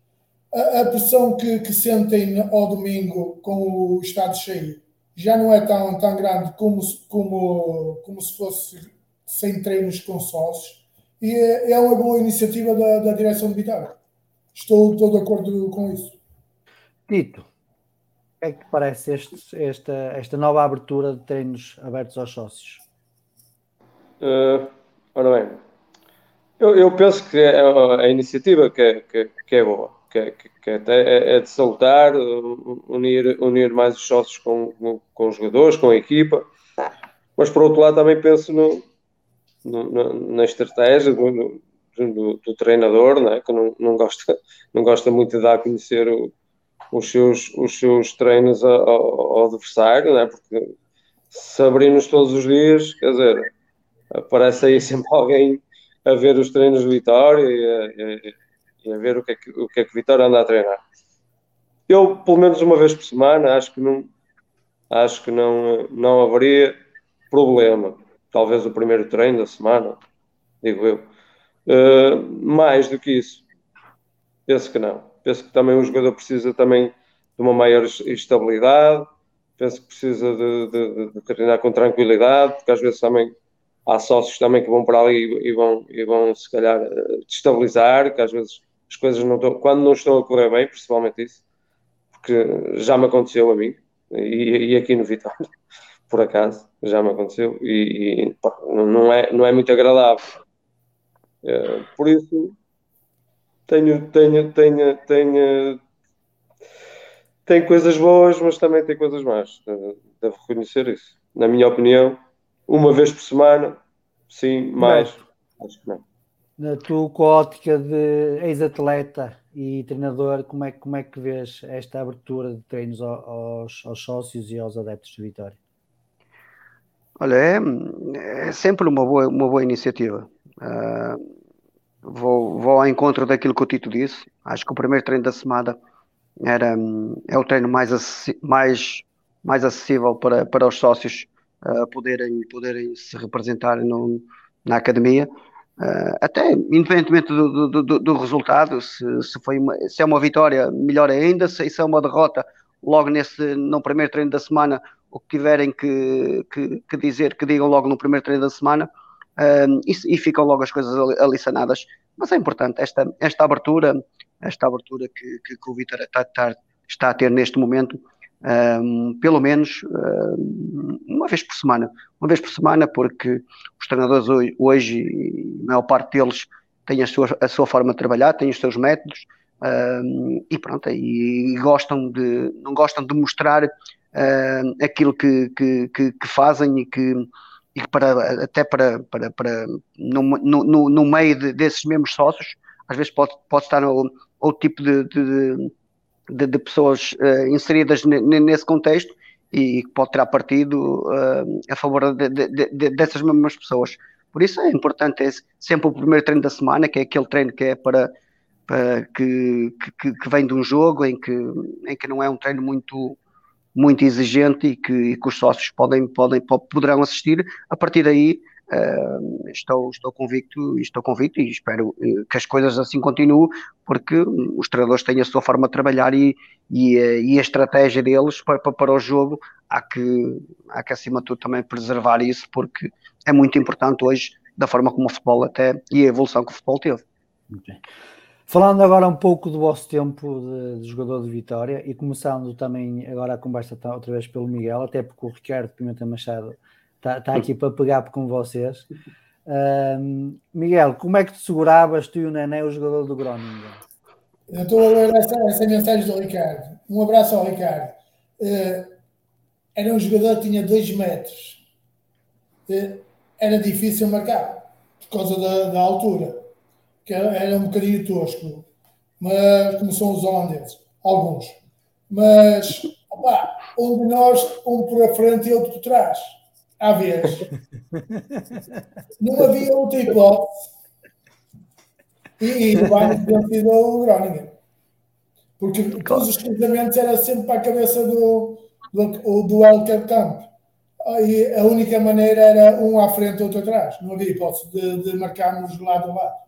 a, pressão que, que, sentem ao domingo com o estado cheio já não é tão, tão grande como, como, como se fosse sem treinos com sócios e é, é uma boa iniciativa da, da direção de Vitória. Estou, estou de acordo com isso. Tito, o que é que parece este, esta, esta nova abertura de treinos abertos aos sócios? Uh, ora bem, eu, eu penso que é a iniciativa que é, que, que é boa que, que, que é, é, de salutar, unir, unir mais os sócios com, com os jogadores, com a equipa, mas por outro lado também penso no, no, na estratégia do, do treinador, né, que não, não, gosta, não gosta muito de dar a conhecer o, os, seus, os seus treinos ao, ao adversário, né, porque se abrirmos todos os dias, quer dizer, aparece aí sempre alguém a ver os treinos de Vitória e, e, e a ver o que é que o, que é que Vitória anda a treinar. Eu, pelo menos uma vez por semana, acho que não, acho que não, não haveria problema. Talvez o primeiro treino da semana, digo eu. Uh, mais do que isso, penso que não. Penso que também o jogador precisa também de uma maior estabilidade, penso que precisa de, de, de treinar com tranquilidade, porque às vezes também há sócios também que vão para ali e, e vão, e vão se calhar destabilizar, que às vezes as coisas não estão, quando não estão a correr bem, principalmente isso, porque já me aconteceu a mim, e, e aqui no Vitória, por acaso, já me aconteceu, e, e pá, não, é, não é muito agradável. É, por isso, tenho, tenho, tenho, tenho, tem coisas boas, mas também tem coisas más. Devo reconhecer isso. Na minha opinião, uma vez por semana, sim, mais. Acho que não. Na tua ótica de ex-atleta e treinador, como é, como é que vês esta abertura de treinos aos, aos sócios e aos adeptos de Vitória? Olha, é, é sempre uma boa, uma boa iniciativa. Uh, vou, vou ao encontro daquilo que o Tito disse. Acho que o primeiro treino da semana era, é o treino mais, mais, mais acessível para, para os sócios uh, poderem, poderem se representar no, na academia. Uh, até independentemente do, do, do, do resultado, se, se, foi uma, se é uma vitória, melhor ainda, se, se é uma derrota, logo nesse, no primeiro treino da semana, o que tiverem que, que, que dizer, que digam logo no primeiro treino da semana, uh, e, e, ficam logo as coisas alissanadas. Mas é importante esta, esta abertura, esta abertura que, que, que o Vitor está, está, a ter neste momento, um, pelo menos um, uma vez por semana. Uma vez por semana, porque os treinadores hoje, a maior parte deles, têm a sua, a sua forma de trabalhar, têm os seus métodos. Um, e pronto, e, e, gostam de, não gostam de mostrar aquilo que, que, que, que, fazem e que, e para, até para, para, para no, no, no meio de, desses mesmos sócios, às vezes pode, pode estar outro tipo de, de, de, de pessoas uh, inseridas nesse contexto e que pode tirar partido uh, a favor dessas mesmas pessoas. Por isso é importante é sempre o primeiro treino da semana, que é aquele treino que é para, para que, que, que, vem de um jogo em que, em que não é um treino muito muito exigente e que, e que os sócios podem, podem, poderão assistir. A partir daí, uh, estou, estou convicto, estou convicto e espero eh, que as coisas assim continuem, porque os treinadores têm a sua forma de trabalhar e, e, eh, e a estratégia deles para, para, o jogo. Há que, há que, acima de tudo, também preservar isso, porque é muito importante hoje, da forma como o futebol até e a evolução que o futebol teve. Okay. Falando agora um pouco do vosso tempo de, de, jogador de Vitória e começando também agora a conversa outra vez pelo Miguel, até porque o Ricardo Pimenta Machado está tá aqui para pegar com vocês. Um, Miguel, como é que te seguravas tu e o Nené, o jogador do Groningen? Eu estou a ler essa, essa mensagem do Ricardo. Um abraço ao Ricardo. Uh, era um jogador que tinha 2 metros. Uh, era difícil marcar por causa da, da altura que era um bocadinho tosco, mas como são os holandeses, alguns. Mas, opa, um de nós, um por a frente e outro por trás, à vez. Não havia outra hipótese. E, e o Bayern vencido o Groningen. Porque todos os cruzamentos era sempre para a cabeça do, do, do El Campo. E a única maneira era um à frente e outro atrás. Não havia hipótese de, de marcarmos lado a lado.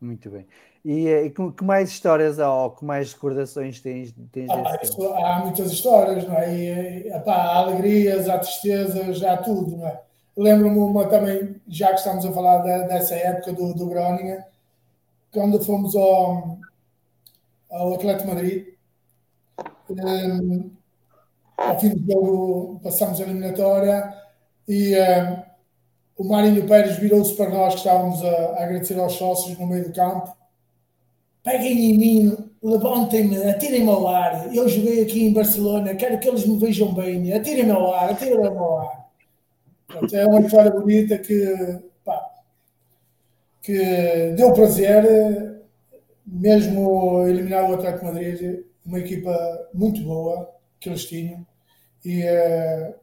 Muito bem. E, eh, e que mais histórias há ou que mais recordações tens, tens ah, Há muitas histórias, não é? E, epá, há alegrias, há tristezas, há tudo, não é? Lembro-me uma também, já que estamos a falar de, dessa época do, do Groningen, quando fomos ao, ao Atlético Madrid, um, ao fim do jogo passámos a eliminatória e um, o Marinho Pérez virou-se para nós que estávamos a, agradecer aos sócios no meio do campo. Peguem em mim, levantem-me, atirem-me ao ar. Eu joguei aqui em Barcelona, quero que eles me vejam bem. Atirem-me ao ar, atirem-me ao ar. Portanto, é uma história bonita que, pá, que deu prazer, mesmo eliminar o Atlético Madrid, uma equipa muito boa que eles tinham. E uh,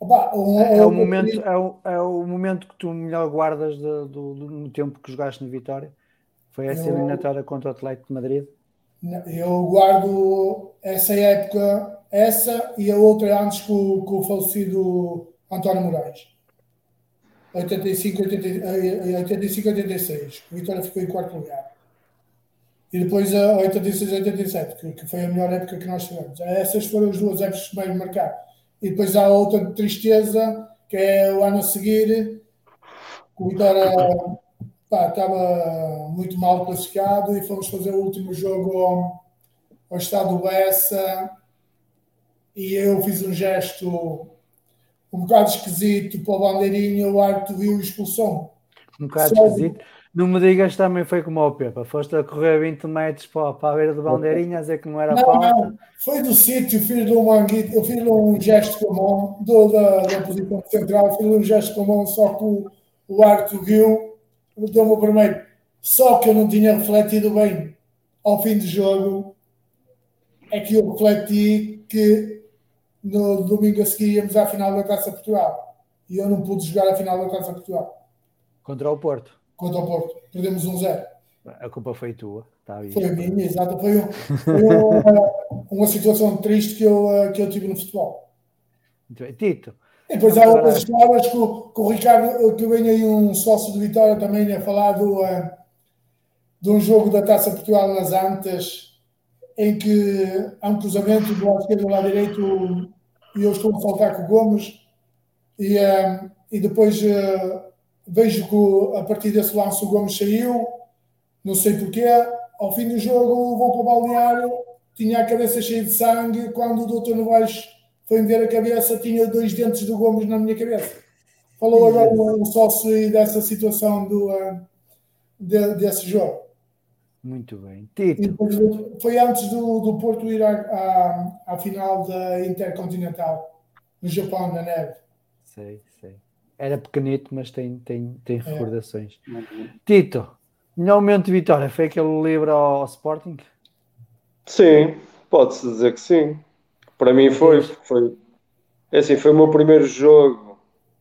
Opa, um, é, é, o momento, é, o, é o momento que tu melhor guardas do, do, do tempo que jogaste no Vitória? Foi essa eu, eliminatória contra o Atlético de Madrid? Eu guardo essa época, essa e a outra antes com, com o falecido António Moraes. 85, 85, 86. A Vitória ficou em quarto lugar. e depois a 86 87, que, que foi a melhor época que nós tivemos. Essas foram as duas épocas que mais marcaram. E depois há outra de tristeza, que é o ano a seguir, o Vitória pá, estava muito mal classificado e fomos fazer o último jogo ao, Estado Bessa e eu fiz um gesto um bocado esquisito para o bandeirinho, o árbitro viu e expulsou Um bocado esquisito. Não me digas também foi como o Pepa. Foste a correr 20 metros para, para a beira do bandeirinha a dizer que não era não. Não, foi do sítio, fiz-lhe um manguito, eu fiz-lhe um gesto com a mão, do, da, da posição central, fiz-lhe um gesto com a mão, só que o, o árbitro viu, deu-me o primeiro. Só que eu não tinha refletido bem ao fim do jogo, é que eu refleti que no domingo a seguir íamos à final da Taça Portugal. E eu não pude jogar a final da Taça Portugal. Contra o Porto. Contra o Porto. Perdemos um zero. A culpa foi tua. Tá foi a minha, exato. Foi, um, foi uma, uma, situação triste que eu, eh, que eu tive no futebol. Muito bem. Tito. E depois há outras histórias que, que o Ricardo, que vem aí um sócio de Vitória também a falar do, uh, de um jogo da Taça Portugal nas Antas, em que há um cruzamento do lado esquerdo e do lado direito e eu estou a faltar com o Gomes e, uh, e depois uh, vejo que a partir desse lance o Gomes saiu, não sei porquê, ao fim do jogo vou para o balneário, tinha a cabeça cheia de sangue, quando o doutor Novaes foi ver a cabeça, tinha dois dentes do Gomes na minha cabeça. Falou agora um sócio dessa situação do, uh, de, desse jogo. Muito bem. Tito. Foi antes do, do Porto ir à, à, à, final da Intercontinental, no Japão, na neve. Sei, sei. Era pequenito, mas tem, tem, tem é. recordações. Tito, melhor momento de vitória foi aquele livro ao Sporting? Sim, pode-se dizer que sim. Para mim foi, foi. É assim, foi o meu primeiro jogo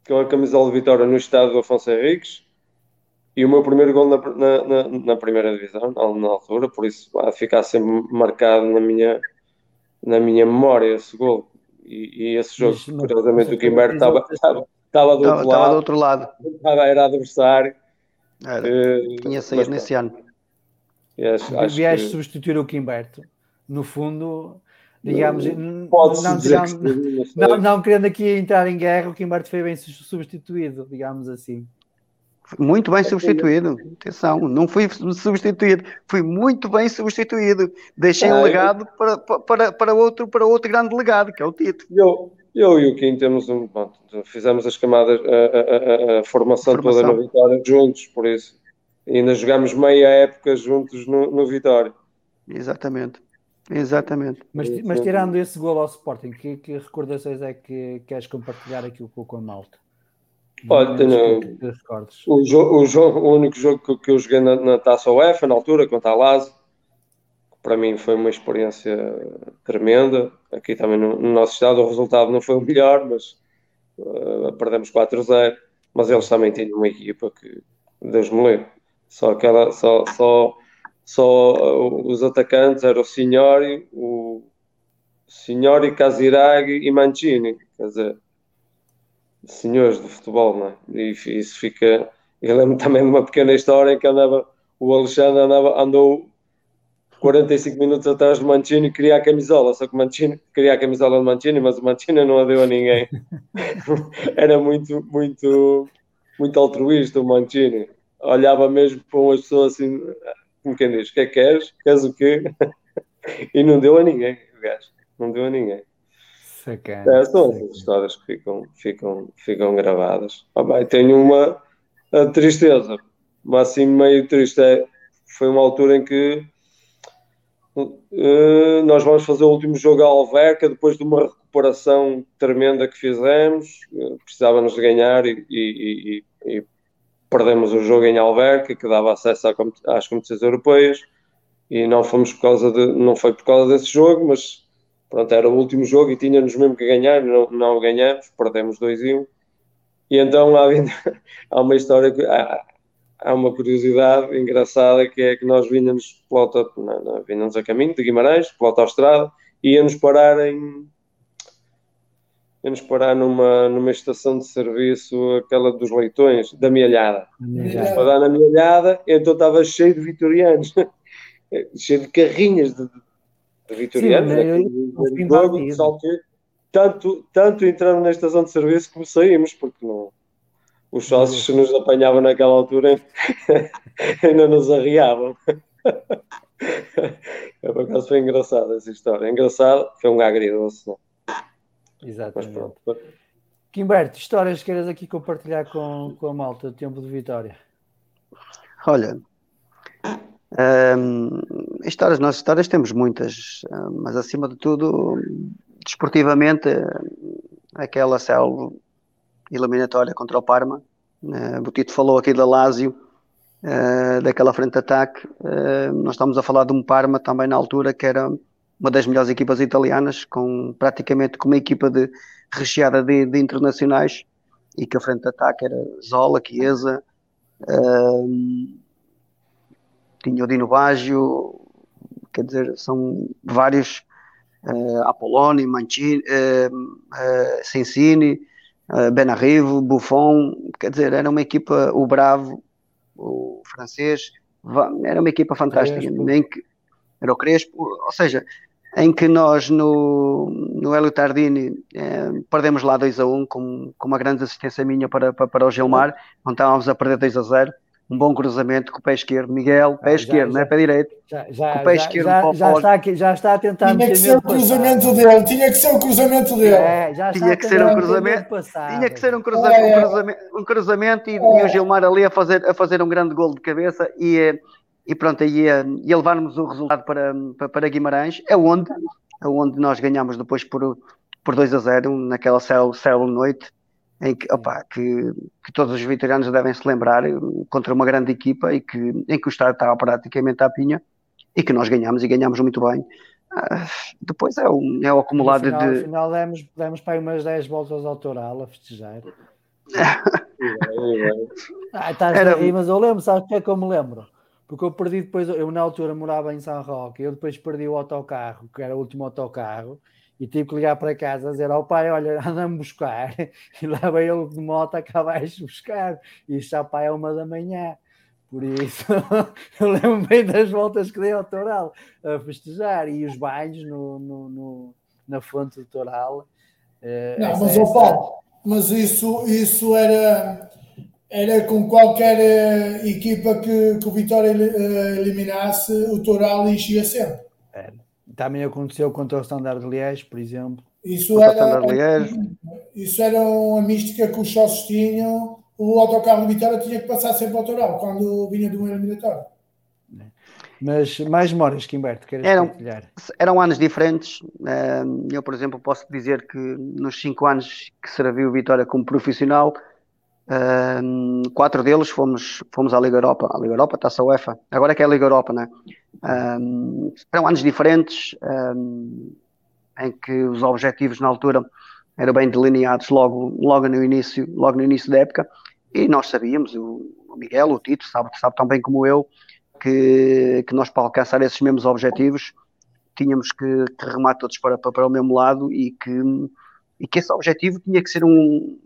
com a camisola de vitória no estado do Afonso Henriques e o meu primeiro gol na, na, na, na primeira divisão, na, na, altura, por isso vai ficar sempre marcado na minha, na minha memória esse gol. E, e esse jogo, curiosamente, o Quimber estava, estava, estava, do, outro lado, do outro lado. Estava, era adversário. Era. Uh, Tinha saído nesse ano. Vieste que... substituir o Quimberto. No fundo, digamos, Pode não, que não, não, querendo aqui entrar em guerra, o Quimberto foi bem substituído, digamos assim. Muito bem substituído. Atenção, não fui substituído, fui muito bem substituído. Deixei um legado para, para, para, outro, para outro grande legado, que é o Tito. Eu, eu e o Kim temos um. Bom, fizemos as camadas, a, a, a, formação, formação, toda na Vitória juntos, por isso. E ainda jogámos meia época juntos no, no Vitória. Exatamente. Exatamente. Mas, mas tirando esse gol ao Sporting, que, que recordações é que queres compartilhar aqui com a malta? Olha, tenho, o, jo, o, jo, o, único jogo que, que eu joguei na, na, Taça UEFA, na altura, contra a Lazio, para mim foi uma experiência tremenda. Aqui também no, no nosso estado o resultado não foi o melhor, mas uh, perdemos 4-0. Mas eles também tinham uma equipa que, Deus me livre, só aquela, só, só, só uh, os atacantes eram o Signori, o Signori, Casiraghi e Mancini, quer dizer senhores de futebol, não é? E isso fica. Eu lembro também de uma pequena história em que andava, o Alexandre andava, andou 45 minutos atrás do Mancini queria a camisola, só que o Mancini queria a camisola do Mancini, mas o Mancini não a deu a ninguém. Era muito, muito, muito altruísta o Mancini. Olhava mesmo para umas pessoas assim, como quem diz, o que é que queres? Queres o quê? e não deu a ninguém, o gajo. Não deu a ninguém. Sacana, é, são essas histórias que ficam, ficam, ficam gravadas. Ah, bem, tenho uma tristeza, mas assim meio triste. É, foi uma altura em que uh, nós vamos fazer o último jogo à Alverca depois de uma recuperação tremenda que fizemos. Uh, precisávamos de ganhar e, e, e, e, perdemos o jogo em Alverca, que dava acesso às competições europeias. E não fomos por causa de, não foi por causa desse jogo, mas pronto, era o último jogo e tínhamos mesmo que ganhar, não, não ganhamos, perdemos 2 e 1. Então há, há uma história, que, há, uma curiosidade engraçada que é que nós vinhamos, pela não, não, vinhamos a caminho de Guimarães, pela autostrada, e íamos parar em íamos parar numa, numa estação de serviço, aquela dos leitões, da Mialhada. Para dar na Mialhada, então estava cheio de vitorianos. cheio de carrinhas de, de vitorianos, Sim, né? tanto, tanto entrando na estação de serviço como saímos, porque não, os sócios se nos apanhavam naquela altura ainda nos arriavam. É, por acaso foi engraçado essa história. É engraçado, foi um agridoce. Não? Exatamente. Quimberto, histórias que queiras aqui compartilhar com, com a malta do tempo de vitória? Olha, hum, histórias, nós histórias temos muitas, hum, mas acima de tudo, desportivamente, aquela célula eliminatória contra o Parma, uh, o Tito falou aqui da Lazio, uh, daquela frente de ataque, uh, nós estamos a falar de um Parma também na altura que era uma das melhores equipas italianas, com praticamente com uma equipa de, recheada de, de internacionais, e que a frente de ataque era Zola, Chiesa, tinha o Dino Baggio, quer dizer, são vários, uh, Apoloni, Mancini, uh, uh, Sensini, uh, Benarrivo, Buffon, quer dizer, era uma equipa, o Bravo, o francês, era uma equipa fantástica, nem que era o Crespo, ou seja, em que nós no, no Hélio Tardini eh, perdemos lá 2 a 1 um, com, com uma grande assistência minha para, para, para o Gilmar, onde estávamos a perder 2 a 0 um bom cruzamento com o pé esquerdo, Miguel, pé ah, esquerdo, já, não é pé direito. Já, já, com o pé já, esquerdo já, já, está aqui, já está a tentar Tinha que ser o cruzamento dele, tinha que ser o cruzamento dele. É, já tinha que ser um cruzamento, tinha que ser um cruzamento, é, um cruzamento, um cruzamento e, é. e, o Gilmar ali a fazer, a fazer um grande gol de cabeça e, e pronto, aí ia, ia levarmos o resultado para, para Guimarães, é onde, é onde nós ganhamos depois por, por 2 a 0 naquela céu, céu noite em que, opa, que, que, todos os vitorianos devem se lembrar contra uma grande equipa e que, em que o Estado estava praticamente à pinha e que nós ganhamos e ganhamos muito bem. Uh, depois é o, é o acumulado no final, de. No final demos, demos para aí umas 10 voltas ao Toral a festejar. ah, estás Era... aí, mas eu lembro, sabes o que é que eu me lembro? Porque eu perdi depois, eu na altura morava em São Roque, eu depois perdi o autocarro, que era o último autocarro, e tive que ligar para casa a dizer ao pai: Olha, anda-me buscar. E leva ele de moto a baixo buscar. E isto já pai é uma da manhã. Por isso, eu lembro bem das voltas que dei ao Toral a festejar e os banhos no, no, no na fonte do Toral. Eh, Não, mas, essa... Paulo, mas isso, isso era, era com qualquer uh, equipa que, que o Vitória uh, eliminasse, o Toral enchia sempre. Também aconteceu contra o Standard Liège, por exemplo. Isso era, isso era uma mística que os sócios tinham. O autocarro de Vitória tinha que passar sempre ao Toral quando vinha de um eliminatório. Mas mais memórias que Humberto queres eram, eram anos diferentes. Eu, por exemplo, posso dizer que nos cinco anos que servi o Vitória como profissional, um, quatro deles fomos, fomos à Liga Europa. A Liga Europa está-se a UEFA. Agora é que é a Liga Europa, né? Um, eram anos diferentes um, em que os objetivos na altura eram bem delineados logo, logo no início, logo no início da época. E nós sabíamos, o, Miguel, o Tito, sabe, sabe tão bem como eu, que, que nós para alcançar esses mesmos objetivos tínhamos que, que remar todos para, para, para o mesmo lado e que, e que esse objetivo tinha que ser um,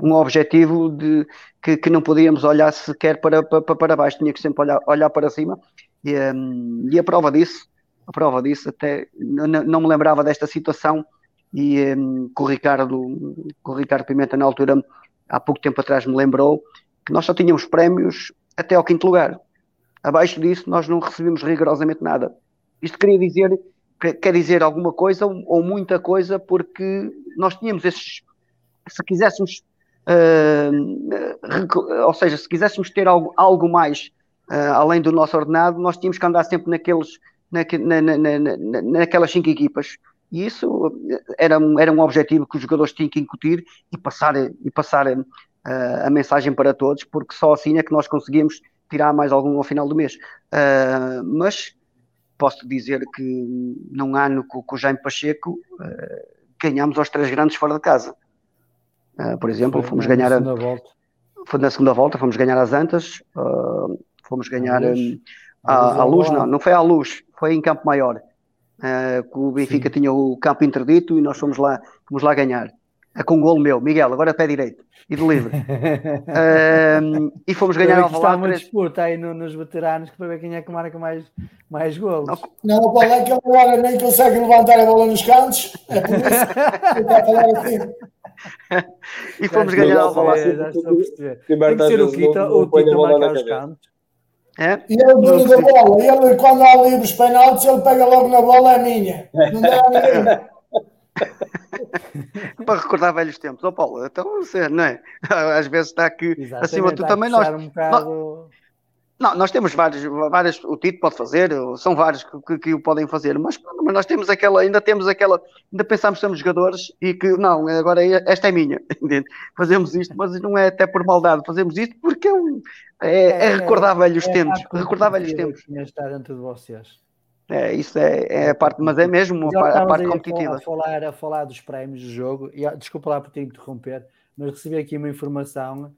um objetivo de, que, que não podíamos olhar sequer para, para, para baixo, tinha que sempre olhar, olhar para cima. E, um, e a prova disso, a prova disso, até não, não me lembrava desta situação. E um, com, o Ricardo, com o Ricardo Pimenta, na altura, há pouco tempo atrás, me lembrou que nós só tínhamos prémios até ao quinto lugar. Abaixo disso, nós não recebemos rigorosamente nada. Isto queria dizer, quer dizer alguma coisa ou muita coisa, porque nós tínhamos esses, se quiséssemos ou seja, se quiséssemos ter algo, algo mais uh, além do nosso ordenado, nós tínhamos que andar sempre naqueles, na, na, na, naquelas cinco equipas. E isso era um, era um objetivo que os jogadores tinham que incutir e passar, e passar uh, a mensagem para todos, porque só assim é que nós conseguimos tirar mais algum ao final do mês. mas posso dizer que num ano com, com o Jaime Pacheco ganhámos aos três grandes fora de casa. Uh, por exemplo, foi fomos ganhar a, foi na segunda volta, fomos ganhar as Antas, uh, fomos ganhar a, luz, a, a luz não, não foi à luz, foi em Campo Maior. Uh, que o Benfica Sim. tinha o campo interdito e nós fomos lá, fomos lá ganhar. é com golo meu, Miguel, agora pé direito e de livre. um, e fomos ganhar ao Está muito disputa aí no, nos veteranos para ver quem é que marca mais, mais golos. Não, o Paulo é que ele agora nem consegue levantar a bola nos cantos. É por isso que está a falar assim. E fomos ganhar ao. Já estou a perceber. Tem que ser o Quita ou o Tito a marcar os cantos. É? E ele, dono da bola, ele, quando há livres penaltis, ele pega logo na bola, é minha. Não dá a ninguém. para recordar velhos tempos. Ó oh, Paulo, então você, não é? Às vezes está aqui Exatamente, acima de tu também nós. Um bocado... Não, nós temos vários, várias, o Tito pode fazer, são vários que, que, que, o podem fazer, mas, mas nós temos aquela, ainda temos aquela, ainda pensamos que somos jogadores e que não, agora esta é minha, entende? fazemos isto, mas não é até por maldade, fazemos isto porque é, é, é, é recordar velhos é, tempos, recordar velhos tempos. Estar dentro de vocês. É, isso é, é a parte, mas é mesmo a, a parte competitiva. A falar, a falar dos prémios do jogo, e desculpa lá por te interromper, mas recebi aqui uma informação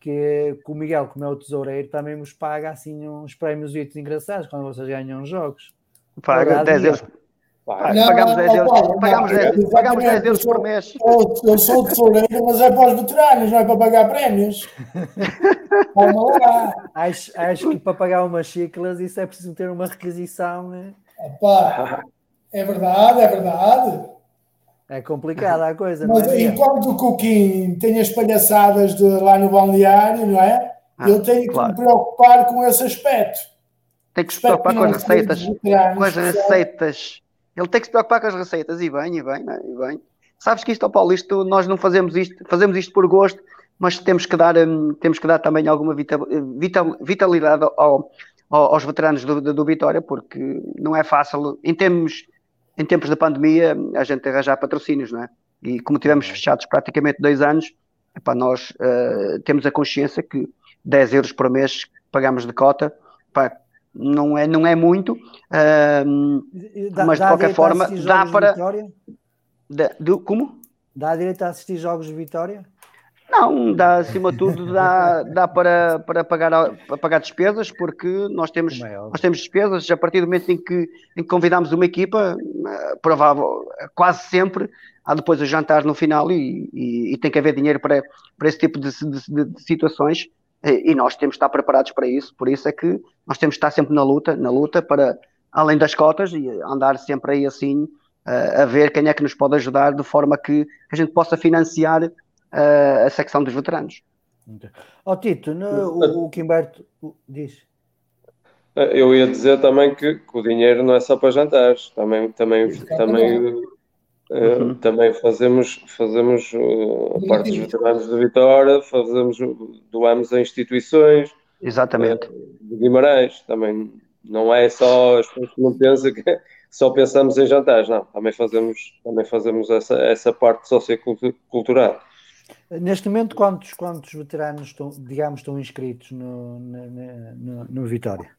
que, que o Miguel, como é o tesoureiro, também nos paga assim uns prémios engraçados quando vocês ganham jogos. Paga 10 euros. pagamos 10 euros, pagamos 10, pagamos 10 euros por mês. Eu sou tesoureiro, mas é para os veteranos, não é para pagar prémios. Vamos lá. Acho, acho que para pagar umas xícaras isso é preciso ter uma requisição. Né? Epá, é verdade, é verdade. É complicada a coisa, Mas é enquanto o Coquinho tem as palhaçadas de, lá no balneário, não é? Ah, eu tenho claro. que me preocupar com esse aspecto. Tem que se preocupar com as receitas. Com as receitas. Ele tem que se preocupar com as receitas. E bem, e bem, é? e bem. Sabes que isto, oh Paulo, isto, nós não fazemos isto, fazemos isto por gosto, mas temos que dar, um, temos que dar também alguma vital, vital, vitalidade ao, ao, aos veteranos do, do Vitória, porque não é fácil, em termos em tempos da pandemia, a gente arranjar patrocínios, não é? E como tivemos fechados praticamente dois anos, epá, nós uh, temos a consciência que 10 euros por mês pagamos de cota, epá, não, é, não é muito, uh, dá, mas de qualquer forma dá para. Da, do, como? Dá direito a assistir jogos de Vitória? Não, dá, acima de tudo, dá, dá para, para, pagar, para pagar despesas, porque nós temos, é nós temos despesas. A partir do momento em que, em que convidamos uma equipa, eh, provável, quase sempre, há depois o jantar no final e, e, e, tem que haver dinheiro para, para esse tipo de, de, de, situações. E nós temos de estar preparados para isso, por isso é que nós temos de estar sempre na luta, na luta para, além das cotas, e andar sempre aí assim, a, a ver quem é que nos pode ajudar de forma que a gente possa financiar a, a secção dos veteranos. Ó oh, Tito, no, o, o Quimberto diz. Eu ia dizer também que, que, o dinheiro não é só para jantares, também, também, também, uh, também fazemos, fazemos uh, a parte dos veteranos de Vitória, fazemos, doamos a instituições. Exatamente. Uh, de Guimarães, também não é só as pessoas que não pensam que só pensamos em jantares, não, também fazemos, também fazemos essa, essa parte sociocultural. Neste momento, quantos, quantos veteranos estão, digamos, estão inscritos no, no, no, no Vitória?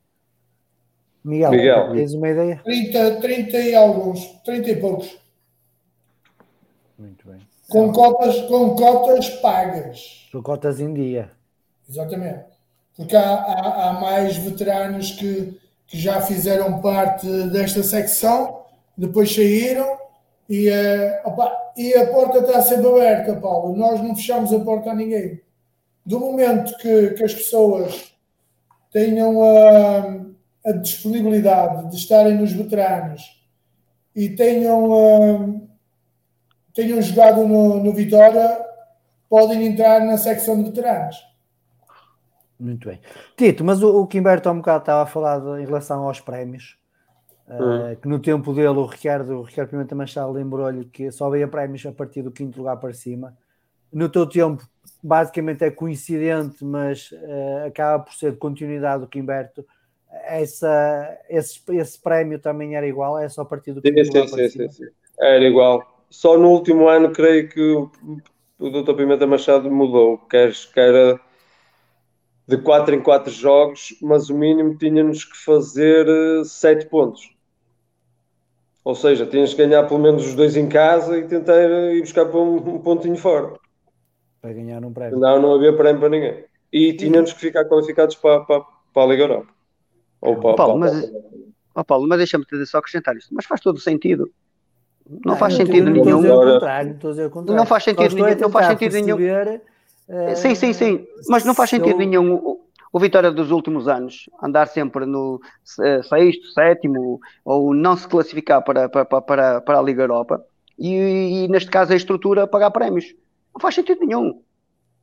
Miguel, Miguel, tens uma ideia? 30, 30 e alguns, 30 e poucos. Muito bem. Com cotas, com cotas pagas. Com cotas em dia. Exatamente. Porque há, há, há mais veteranos que, que já fizeram parte desta secção, depois saíram e, uh, opa, e a porta está sempre aberta, Paulo. Nós não fechamos a porta a ninguém. Do momento que, que as pessoas tenham a, a, disponibilidade de estarem nos veteranos e tenham, uh, tenham jogado no, no Vitória, podem entrar na secção de veteranos. Muito bem. Tito, mas o, o Kimberto há um bocado estava a falar de, em relação aos prémios. Uh, que no tempo dele o Ricardo, o Ricardo Pimenta Machado lembrou-lhe que só veio prémios a partir do quinto lugar para cima. No teu tempo, basicamente é coincidente, mas uh, acaba por ser de continuidade do Quimberto. Essa, esse, esse prémio também era igual? É só a partir do quinto sim, lugar sim, para sim, cima? Sim, sim, era igual. Só no último ano, creio que o, Dr. Pimenta Machado mudou, quer, quer de 4 em 4 jogos, mas o mínimo tínhamos que fazer 7 eh, pontos. Ou seja, tinhas que ganhar pelo menos os dois em casa e tentar ir buscar para um, um pontinho fora. Para ganhar um prémio. Não, não havia prémio para ninguém. E tínhamos que ficar qualificados para, para, para a Liga Europa. Ou para, Paulo, para, mas, oh Paulo, mas deixa-me só acrescentar isto. Mas faz todo sentido. Não, faz eu sentido não estou a nenhum. dizer o Agora- contrário, não estou a dizer o contrário. Não faz sentido estou a nenhum- não faz sentido nenhum. Sim, sim, sim. Mas não faz se sentido nenhum o, Vitória dos últimos anos andar sempre no eh, sexto, sétimo, ou não se classificar para, para, para- para, a Liga Europa e, e, neste caso, a estrutura pagar prémios. Não faz sentido nenhum.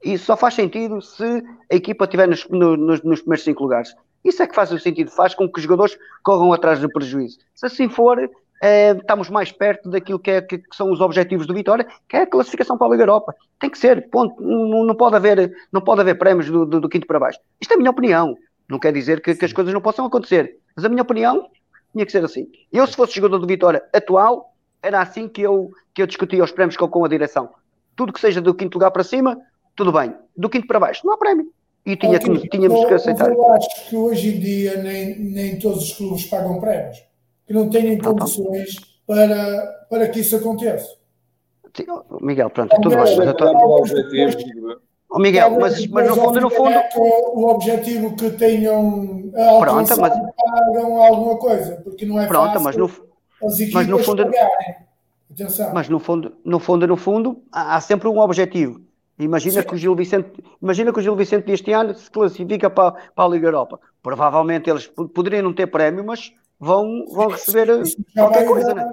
Isso só faz sentido se a equipa estiver nos, no- nos, nos primeiros cinco lugares. Isso é que faz o sentido, faz com que os jogadores corram atrás do prejuízo. Se assim for, eh, estamos mais perto daquilo que, é, que- são os objetivos do Vitória, que é a classificação para a Liga Europa. Tem que ser, ponto. Não, não pode, haver, não pode haver prémios do, do- do quinto para baixo. Isto é a minha opinião. Não quer dizer que, que as coisas não possam acontecer. Mas a minha opinião tinha que ser assim. Eu, se fosse jogador do Vitória atual, era assim que eu, que eu discutia os prémios com, com a direção. Tudo que seja do quinto lugar para cima, tudo bem. Do quinto para baixo, não há prémio. E tinha tínhamos que aceitar. Eu acho que hoje em dia nem, nem todos os clubes pagam prémios, que não têm tá. condições para, para que isso aconteça. Miguel, pronto, tudo bem. Mas eu tô- o. Oh, Miguel, mas, mas no fundo, no fundo, O objetivo que tenham a Pronto, mas- pagam alguma coisa, porque não é pronto, fácil mas no, as equipas mas no fundo- pagarem. Atenção. mas no fundo, no fundo, no fundo, há sempre um objetivo. Imagina Sim. que o Gil Vicente, imagina que o Gil Vicente deste ano se classifica para, para a Liga Europa. Provavelmente eles po- poderiam não ter prémio, mas vão, vão receber qualquer coisa, da- né?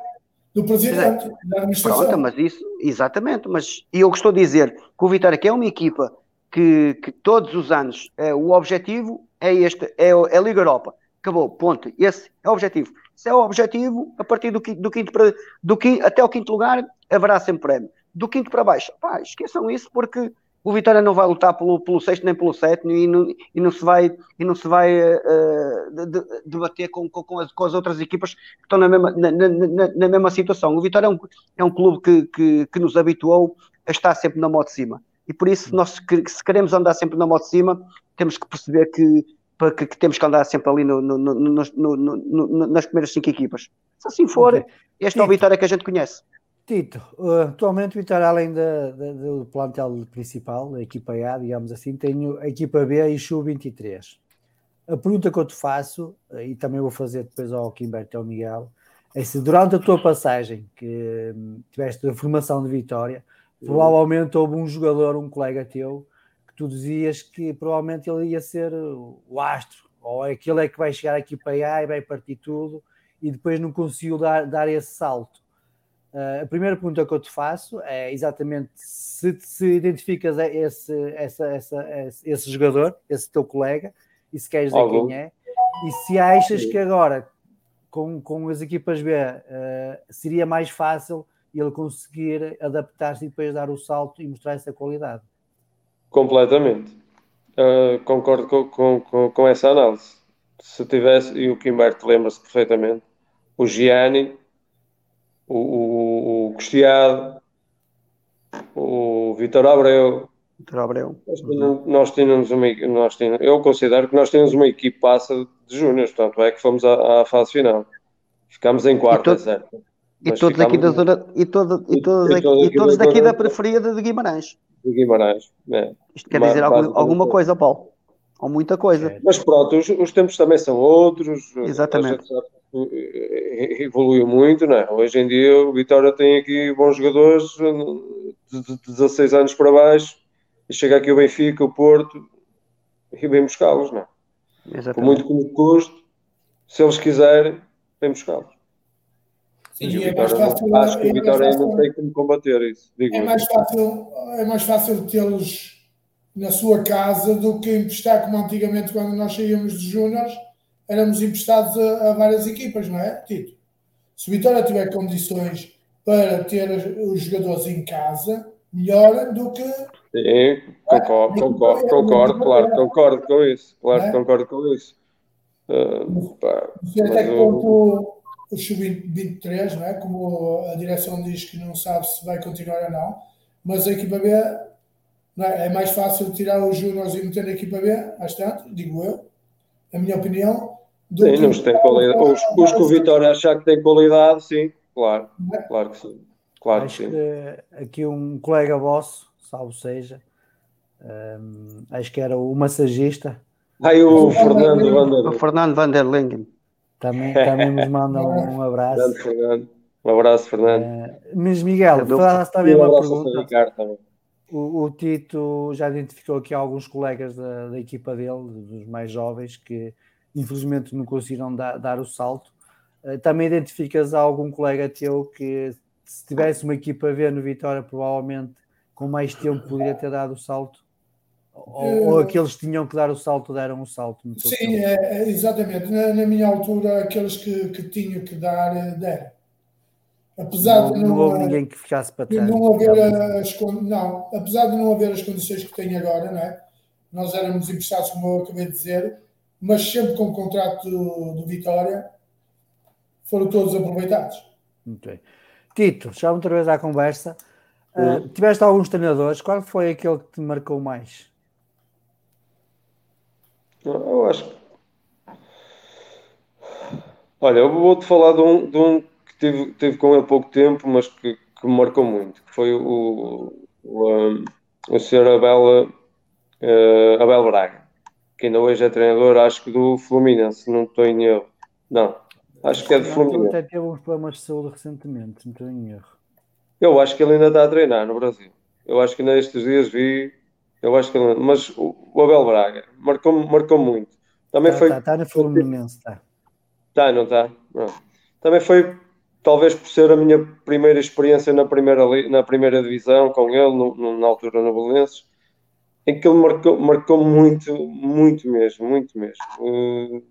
do presidente, da administração. Pronto, mas isso, exatamente, mas e eu estou a dizer que o Vitória, que é uma equipa que, que todos os anos é, o objetivo é este, é, é a Liga Europa. Acabou, ponto. Esse é o objetivo. Se é o objetivo, a partir do quinto, do quinto para, do quinto, até o quinto lugar, haverá sempre prémio. Do quinto para baixo, pá, esqueçam isso porque o Vitória não vai lutar pelo, pelo sexto nem pelo sétimo e não, e não se vai, e não se vai eh, de- de- debater com, com, as, com as outras equipas que estão na mesma, na, na- na- mesma situação. O Vitória é um, é um clube que, que, que nos habituou a estar sempre na moto de cima. E por isso, nós, se queremos andar sempre na moto de cima, temos que perceber que, que, que temos que andar sempre ali no, no- no- nas primeiras cinco equipas. Se assim for, este é o. Vitória que a gente conhece. Tito, uh, atualmente o Vitória, além da- da- do plantel principal, a equipa A, digamos assim, tem a equipa B e o Sub-23. A pergunta que eu te faço, uh, e também vou fazer depois ao Quimberto e ao Miguel, é se durante a tua passagem, que hum, tiveste a formação de Vitória, provavelmente houve um jogador, um colega teu, que tu dizias que provavelmente ele ia ser o astro, ou aquele é que vai chegar à equipa A e vai partir tudo, e depois não conseguiu dar, dar esse salto. Uh, a primeira pergunta que eu te faço é exatamente se, se identificas esse, essa, essa, esse, esse jogador, esse teu colega, e se queres dizer Algum. quem é, e se achas que agora, com, com as equipas B, uh, seria mais fácil ele conseguir adaptar-se e depois dar o salto e mostrar essa qualidade. Completamente. Uh, concordo com, com, com, com essa análise. Se tivesse, e o Kimberto lembra-se perfeitamente, o Gianni, o, o, o Cristiano, o Vitor Abreu, Vitor Abreu. nós tínhamos, nós tínhamos uma nós tínhamos, eu considero que nós tínhamos uma equipaça de júniores, portanto é que fomos à, à fase final. Ficámos em quarto, E é to- certo. E Mas todos aqui da zona, e, todo, e, todos, e aqui- e todos da daqui zona- da periferia de Guimarães. de Guimarães. né? Isto quer Ba- dizer algum- alguma é. coisa, Paulo? Ou muita coisa. Certo. Mas pronto, os, os tempos também são outros. Exatamente. Que, eh, evoluiu muito, não é? Hoje em dia o Vitória tem aqui bons jogadores eh, de, de 16 anos para baixo e chega aqui o Benfica, o Porto e vem buscá-los, não é? Por Exatamente. muito que nos custe, se eles quiserem, vem buscá-los. Sim, E o é mais fácil, acho que o é Vitória ainda fácil- tem como combater isso. É mais fácil, é mais fácil tê-los na sua casa do que emprestar, como antigamente, quando nós saíamos de Júniors, éramos emprestados a, a várias equipas, não é, Tito? Se o Vitória tiver condições para ter os jogadores em casa, melhor do que. Sim, concordo, concordo, concordo, claro, concordo com isso. Claro, que concordo com isso. Ah, pá, até que ponto o Sub-23, não é? Como a direção diz que não sabe se vai continuar ou não, mas a equipa B é? é mais fácil tirar os Júniors e meter na equipa B, às tanto, digo eu, a minha opinião. do Sim, que- os, que os, os que o Vitória achar que tem qualidade, sim, claro, é? claro que sim. Claro que Acho sim. que aqui um colega vosso, salvo seja, hum, acho que era o massagista, Aí o Fernando O. Fernando Van der Lingen. também, também nos manda um abraço. Fernando. Um abraço, Fernando. Uh, mas Miguel, falaste também uma pergunta. O, o, Tito já identificou aqui alguns colegas da, da, equipa dele, dos mais jovens, que infelizmente não conseguiram dar, dar o salto. Uh, também identificas algum colega teu que, se tivesse uma equipa a ver no Vitória, provavelmente com mais tempo poderia ter dado o salto? Ou, uh, ou aqueles que tinham que dar o salto deram o salto? Sim, é, é, exatamente. Na, na, minha altura, aqueles que, que tinham que dar, eh, deram. Apesar não, de não, não houve ninguém que ficasse para trás. Não, haver as, não, apesar de não haver as condições que tem agora, não é? nós éramos emprestados, como eu acabei de dizer, mas sempre com o contrato do, do Vitória, foram todos aproveitados. Muito bem. Tito, já outra vez à conversa. Uh, tiveste alguns treinadores, qual foi aquele que te marcou mais? Eu acho que. Olha, eu vou-te falar de um, de um tive, tive com ele pouco tempo, mas que, que me marcou muito, que foi o, o, um, o Sr. Abel, uh, Abel Braga, que ainda hoje é treinador, acho que do Fluminense, não estou em erro. Não, acho que é do Fluminense. Até teve uns problemas de saúde recentemente, não estou em erro. Eu acho que ele ainda está a treinar no Brasil. Eu acho que ainda estes dias vi. Eu acho que ele... Mas o, o Abel Braga marcou, marcou muito. Também tá, foi. Está tá no Fluminense, está. Está, não está? Também foi, talvez por ser a minha primeira experiência na primeira, na primeira divisão com ele, no, no, na altura no Belenenses, em que ele marcou, marcou muito, muito mesmo, muito mesmo. Uh,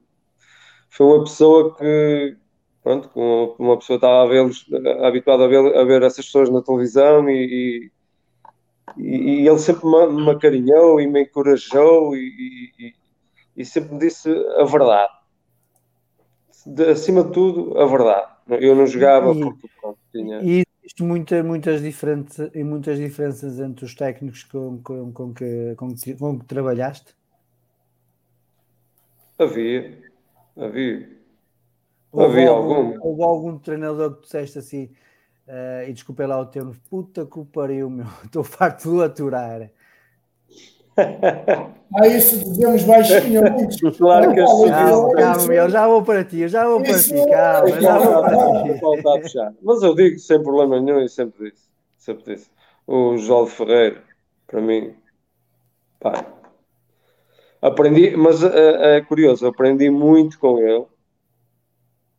foi uma pessoa que, pronto, uma pessoa estava a vê-los, habituada a ver, a ver essas pessoas na televisão e, e, e ele sempre me, me acarinhou e me encorajou e, e, e, sempre me disse a verdade. De, acima de tudo, a verdade. Eu não jogava porque pronto, tinha. E existe muita, muitas, diferentes, e muitas diferenças entre os técnicos com, com, com, que, com, que, com que trabalhaste? Havia, havia. Houve Havia algum, Houve algum treinador que disseste assim, uh, e desculpem lá o termo, puta que o pariu, meu, estou farto de aturar. Ah, isso dizemos baixinho. claro que eu. Calma, calma, meu, já vou para ti, já vou para ti, calma, já vou para ti. Mas eu digo sem problema nenhum e sempre disse, sempre disse. O João Ferreira, para mim, pá, aprendi, mas é, é curioso, aprendi muito com ele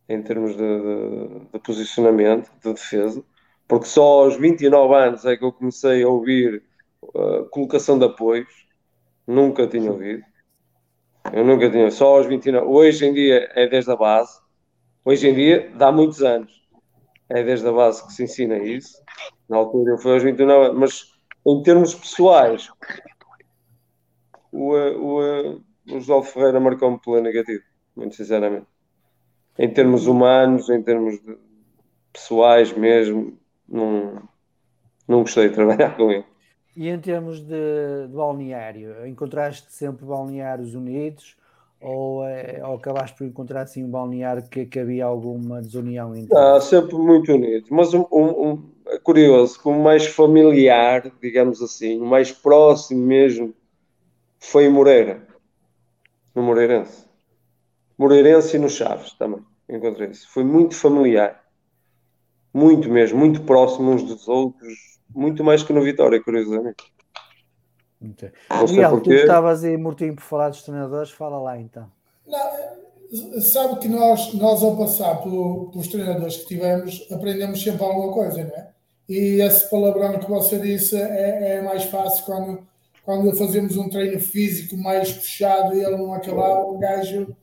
em termos de, de, de, posicionamento, de defesa, porque só aos 29 anos é que eu comecei a ouvir uh, colocação de apoios, nunca tinha ouvido. Eu nunca tinha, só aos 29. Hoje em dia é desde a base, hoje em dia dá muitos anos, é desde a base que se ensina isso. Na altura eu fui aos 29 anos, mas em termos pessoais, o, o, o José Ferreira marcou-me pela negativa, muito sinceramente em termos humanos, em termos pessoais mesmo, não, não gostei de trabalhar com ele. E em termos de, de balneário, encontraste sempre balneários unidos ou, é, ou acabaste por encontrar assim um balneário que, que havia alguma desunião entre ah, sempre muito unidos, mas um, um, um, é curioso, como mais familiar, digamos assim, o mais próximo mesmo foi em Moreira, no Moreirense. Moreirense e no Chaves também. Encontrei isso. Foi muito familiar. Muito mesmo, muito próximo uns dos outros. Muito mais que no Vitória, curiosamente. Okay. Miguel, tu estavas aí mortinho por falar dos treinadores, fala lá então. Não, sabe que nós, nós ao passar por, pelos treinadores que tivemos, aprendemos sempre alguma coisa, não é? E esse palavrão que você disse é, é mais fácil quando, quando fazemos um treino físico mais puxado e ele não acabava, um gajo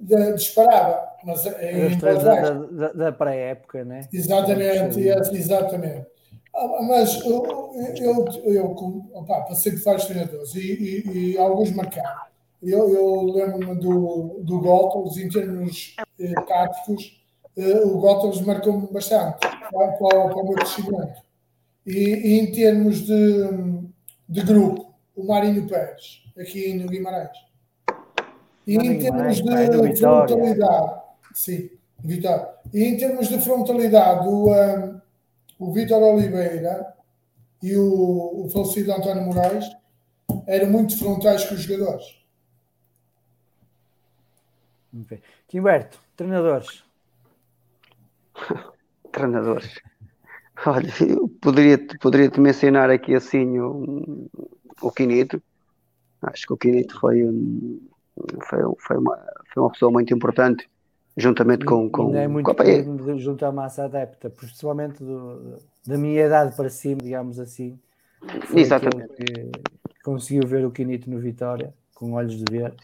de, disparava. Mas é Os treinos da, da, da pré-época, né? Exatamente, exatamente. Ah, mas eu, eu, eu opa, passei por vários treinadores e, e, e alguns marcaram. Eu, eu lembro-me do, do Gottels, em termos eh, táticos, eh, o Gottels marcou-me bastante para, para, o meu crescimento. E, e, em termos de, de grupo, o Marinho Pérez, aqui no Guimarães. E em termos de frontalidade, sim, Vitória. E em termos de frontalidade, o, um, o Vitor Oliveira e o, o falecido António Moraes eram muito frontais com os jogadores. Okay. Timberto, treinadores. treinadores. Olha, eu poderia, poderia te mencionar aqui assim o, o Quinito. Acho que o Quinito foi, um, foi, foi, uma, foi uma pessoa muito importante, juntamente com. com Não é muito com, junto à massa adepta, principalmente do, da minha idade para cima, digamos assim. Exatamente. Que conseguiu ver o Quinito no Vitória, com olhos de ver.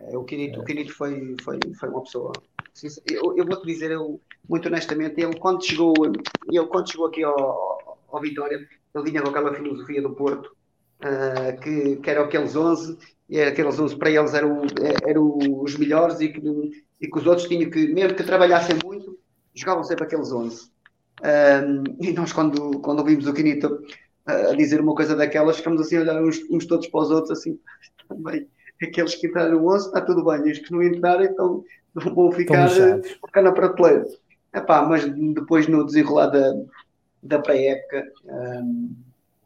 É, o Quinito, é. o Quinito foi, foi, foi uma pessoa. Eu, eu vou-te dizer, eu, muito honestamente, ele quando chegou, ele, quando chegou aqui ao, ao Vitória, ele vinha com aquela filosofia do Porto, uh, que, que eram aqueles 11, e era aqueles 11 para eles eram, eram os melhores e que, e que os outros tinham que, mesmo que trabalhassem muito, jogavam sempre aqueles 11. Um, e nós, quando, quando ouvimos o Quinito a dizer uma coisa daquelas, ficamos assim a olhar uns, uns todos para os outros, assim, também. Aqueles que entraram no 11, está tudo bem, os que não entrarem, então vão ficar, ficar na prateleira. Epá, mas depois, no desenrolar da, da pré-época, um,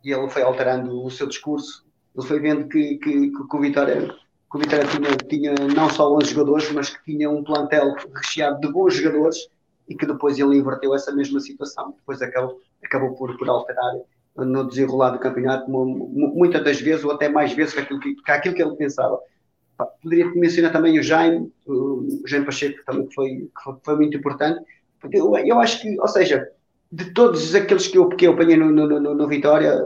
ele foi alterando o seu discurso, ele foi vendo que, que, que, o Vitória, que o Vitória tinha, tinha não só 11 jogadores, mas que tinha um plantel recheado de bons jogadores e que depois ele inverteu essa mesma situação. Depois acabou, acabou por, por alterar no desenrolar do campeonato, muitas das vezes, ou até mais vezes, que aquilo que, que, aquilo que ele pensava. Poderia mencionar também o Jaime, o Jaime Pacheco, também que foi, que foi muito importante. Eu, eu acho que, ou seja, de todos aqueles que eu, que eu apanhei no, no, no, no Vitória,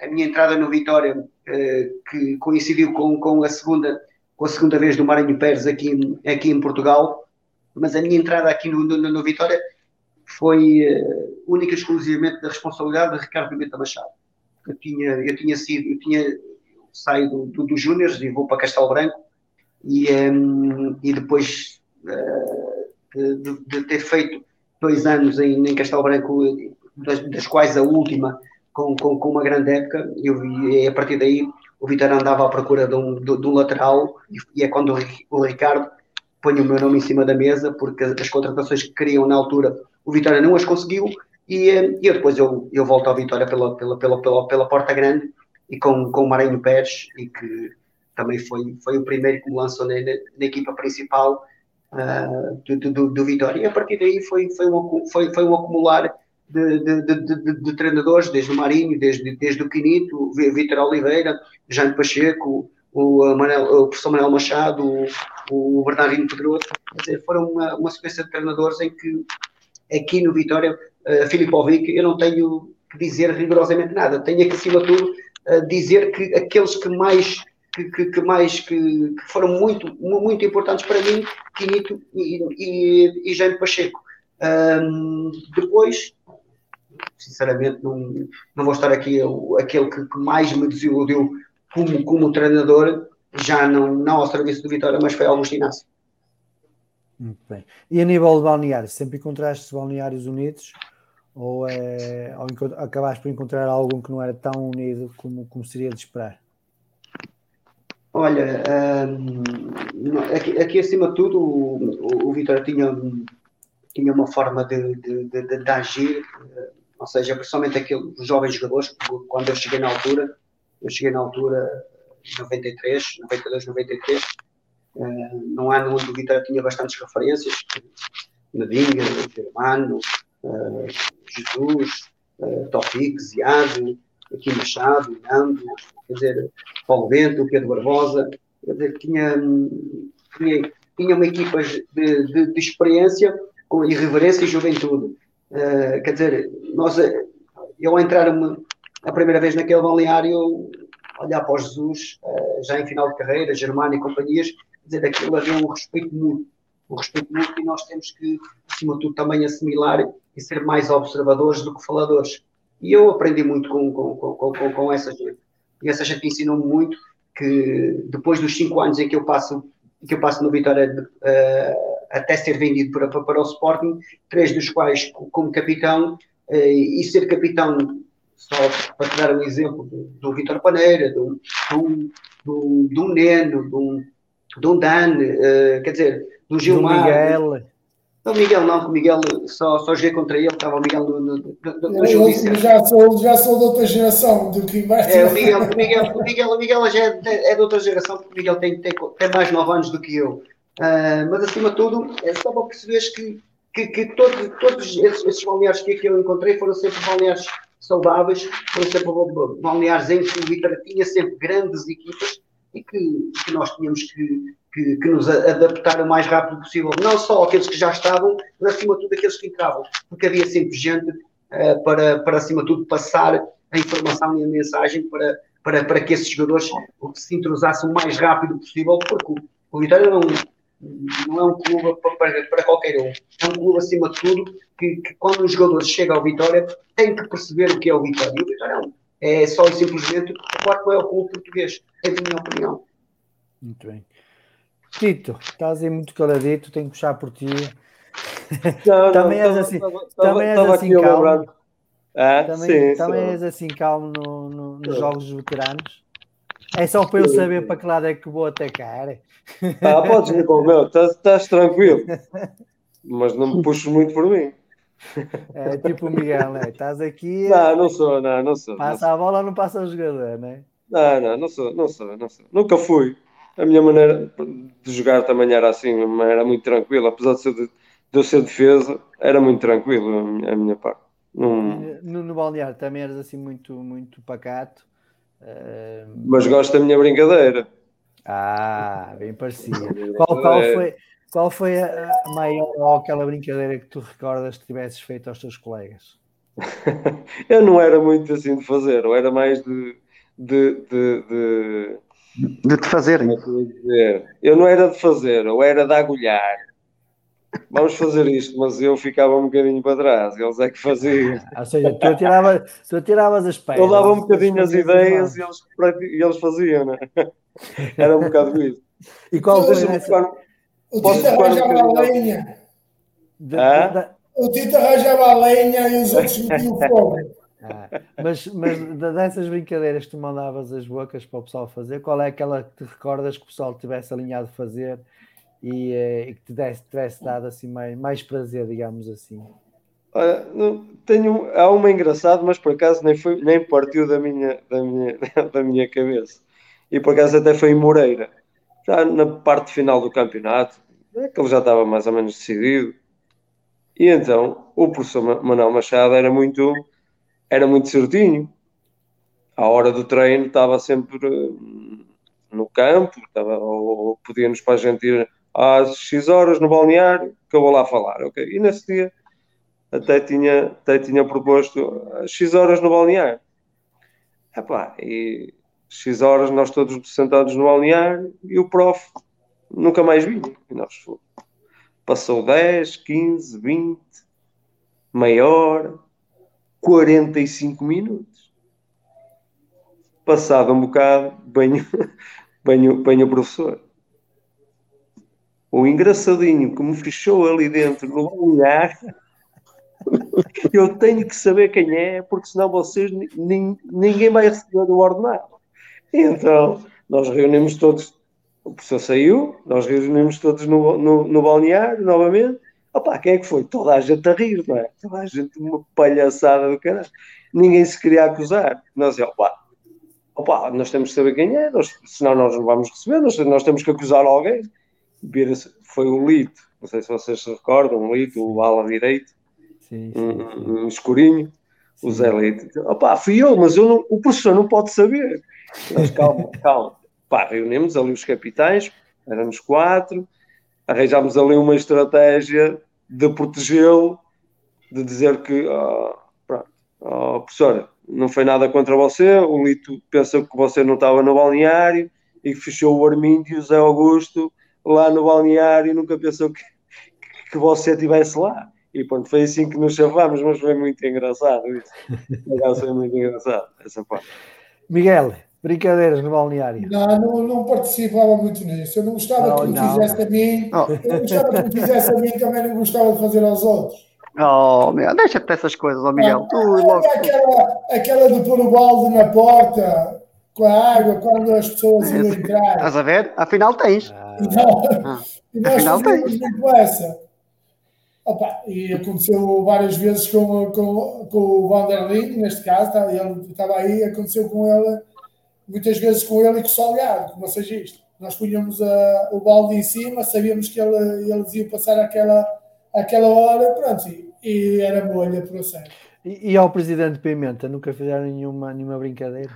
a minha entrada no Vitória, que coincidiu com, com, a segunda, com a segunda vez do Marinho Pérez aqui, aqui em Portugal, mas a minha entrada aqui no, no, no Vitória foi uh, única e exclusivamente da responsabilidade de Ricardo Pimenta Machado. Eu tinha, eu tinha sido, eu tinha saído do, do Júniors e vou para Castelo Branco e, um, ehm, e depois uh, de, de, ter feito dois anos em, em Castelo Branco, das, das, quais a última com, com, com, uma grande época, eu vi, a partir daí o Vitor andava à procura de um, de, de um lateral e, e é quando o, o Ricardo põe o meu nome em cima da mesa, porque as contratações que queriam na altura o Vitória não as conseguiu e, eh, e eu depois eu, eu volto ao Vitória pela, pela, pela, pela, pela porta grande e com, com o Marinho Pérez e que também foi, foi o primeiro que me lançou na, na, na equipa principal uh, do, do, do, Vitória. E a partir daí foi, foi, um, foi, foi um acumular de, de, de, treinadores, desde o Marinho, desde, desde o Quinito, o Vitor Oliveira, Jânio Pacheco, o, Manel, o professor Manuel Machado, o, o Bernardino Pedroso, foram uma, uma sequência de treinadores em que aqui no Vitória, uh, Filipovic, eu não tenho que dizer rigorosamente nada. Tenho que, acima de tudo, uh, dizer que aqueles que mais que, que, que mais que, que, foram muito, muito importantes para mim, Quinito e, e, e Jaime Pacheco. Um, depois, sinceramente, não, não vou estar aqui eu, aquele que, que, mais me desiludiu como, como treinador, já não, não ao serviço do Vitória, mas foi Augusto Inácio. Muito bem. E a nível de balneários, sempre encontraste balneários unidos ou, é, ou acabaste por encontrar algum que não era tão unido como, como seria de esperar? Olha, hum, aqui, aqui, acima de tudo o, o, Vitor tinha, tinha uma forma de, de, de, de, agir, ou seja, principalmente aqueles jovens jogadores, quando eu cheguei na altura, eu cheguei na altura 93, 92, 93, Uh, num ano onde o Vitória tinha bastantes referências, Nadinga, Germano, uh, Jesus, uh, Tofik, Ziado, aqui Machado, Nando, quer dizer, Paulo Bento, Pedro Barbosa, quer dizer, tinha, tinha, tinha uma equipa de, de, de experiência com irreverência e juventude. Uh, quer dizer, nós, eu entrar a primeira vez naquele balneário, olhar para Jesus, uh, já em final de carreira, Germano e companhias, dizer, aquilo havia um respeito mútuo, um respeito mútuo e nós temos que, acima de tudo, também assimilar e ser mais observadores do que faladores. E eu aprendi muito com, com, com, com, com essa gente. E essa gente ensinou-me muito que depois dos cinco anos em que eu passo, que eu passo no Vitória uh, até ser vendido para, para, para, o Sporting, três dos quais como capitão, uh, e ser capitão, só para te dar um exemplo, do, do Vitor Paneira, do, do, do, do Neno, do, do Dan, uh, quer dizer, do Gilmar. Do Miguel. Não, Miguel não, o Miguel só, só joguei contra ele, estava o Miguel no, no, no, no eu, já, sou, já sou de outra geração do que vai é, o Miguel, o Miguel, o Miguel, o Miguel já é, é de outra geração, porque o Miguel tem, tem, tem mais 9 anos do que eu. Uh, mas acima de tudo, é só para perceberes que que, que todos, todos esses, esses balneários que, eu encontrei foram sempre balneários saudáveis, foram sempre balneários em que o Vitória tinha sempre grandes equipas e que, que nós tínhamos que, que, que, nos adaptar o mais rápido possível, não só aqueles que já estavam, mas acima de tudo aqueles que entravam, porque havia sempre gente uh, para, para acima de tudo passar a informação e a mensagem para, para, para que esses jogadores se entrosassem o mais rápido possível, porque o, o Vitória não, não é um clube para, para qualquer um. É um clube, acima de tudo, que, que, quando um jogador chega ao Vitória, tem que perceber o que é o Vitória. E o Vitória é, é só e simplesmente o quarto é o clube português, é a minha opinião. Muito bem. Tito, estás aí muito caladito, tenho que puxar por ti. Não, também não, és assim, tava, também és assim calmo. Ah, Também, sim, também sim. és assim calmo no, no- nos jogos dos veteranos. É só para eu saber para que lado é que vou atacar. Ah, podes vir com o meu, estás, estás tranquilo. Mas não me puxes muito por mim. É tipo o Miguel, né? Estás aqui, Não, não sou, não, não sou. Não, passa a bola, não passa o jogador, né? não, não, não sou, não sou, não sou. Nunca fui. A minha maneira de jogar também era assim, era muito tranquila. Apesar de, ser de, de eu ser defesa, era muito tranquilo a minha, a minha parte. Não, No, no balneário também eras assim muito, muito pacato. Mas gosto da minha brincadeira. Ah, bem parecido. Qual, qual foi, qual foi a, a maior ou aquela brincadeira que tu recordas que tivesses feito aos teus colegas? Eu não era muito assim de fazer, eu era mais de, de, de, de De te como é? Eu não era de fazer, eu era de agulhar. Vamos fazer isto, mas eu ficava um bocadinho para trás, eles é que faziam. Ou seja, tu, atirava, tu atiravas as pedras. Eu dava um bocadinho as ideias e eles, e eles faziam, né? Era um bocado isso. E qual foi tocar- O Tito um arranjava a lenha. de- Hã? da- O Tito arranjava a lenha e os outros metiam fogo. Ah, mas, mas dessas brincadeiras que tu mandavas as bocas para o pessoal fazer, qual é aquela que te recordas que o pessoal tivesse alinhado a fazer e, eh, e que te desse, tivesse dado assim mais, mais prazer, digamos assim? Olha, tenho, há uma engraçada, mas por acaso nem, foi, nem partiu da minha, da, minha, da minha cabeça. E por acaso até foi em Moreira. Já na parte final do campeonato, aquele já estava mais ou menos decidido. E então o professor Ma- Manuel Machado era muito, era muito certinho. À hora do treino estava sempre hum, no campo, estava, ou, ou podíamos para a gente ir às X horas no balneário, que eu vou lá falar. ok? E nesse dia até tinha, até tinha proposto às X horas no balneário. Epá, e X horas nós todos sentados no balneário e o prof nunca mais vinha. E nós fomos. Passou 10, 15, 20, meia hora, 45 minutos. Passado um bocado, banho, banho, banho o professor. O engraçadinho que me fechou ali dentro no balneário eu tenho que saber quem é, porque senão vocês nin- ninguém vai receber o ordenado. Então, nós reunimos todos, o professor saiu, nós reunimos todos no, no, no balneário novamente. Opa, quem é que foi? Toda a gente a rir, não é? Toda a gente uma palhaçada do caralho. Ninguém se queria acusar. Nós, opa, opa, nós temos que saber quem é, nós, senão nós não vamos receber, nós, nós temos que acusar alguém. Foi o Lito, não sei se vocês se recordam, o Lito, o ala direito Sim, sim, um, sim. um escurinho, o Zé Leite. Opá, fui eu, mas eu não- o professor não pode saber. Nós, calma, calma. Pá, reunimos ali os capitães, éramos quatro, arranjámos ali uma estratégia de protegê-lo, de dizer que, ah, pronto, oh, professora, não foi nada contra você, o Lito pensa que você não estava no balneário e que fechou o Armindo e o Zé Augusto lá no balneário e nunca pensou que, que você estivesse lá. E pronto, foi assim que nos chamámos, mas foi muito engraçado isso. Foi muito engraçado essa parte. Miguel, brincadeiras no balneário. Não, não, não participava muito nisso. Eu não gostava Não, que me fizesse a mim. Oh. Eu não gostava que me fizesse a mim, também não gostava de fazer aos outros. Oh, meu, deixa-te dessas coisas, ó Miguel. Tu Ah, logo. aquela, aquela de pôr o balde na porta com a água quando as pessoas iam entrar. Estás a ver? Afinal tens. Ah, E nós, Ah, e nós afinal fazíamos muito essa. Opa, e aconteceu várias vezes com, com, com o Vanderlin, neste caso, tá, ele estava aí, aconteceu com ele, muitas vezes com ele e com o Salgado, com o massagista. Nós punhamos a- o balde em cima, sabíamos que ele, eles iam passar aquela, aquela hora, pronto, e, e era bolha por sério. E, e ao presidente Pimenta, nunca fizeram nenhuma, nenhuma brincadeira?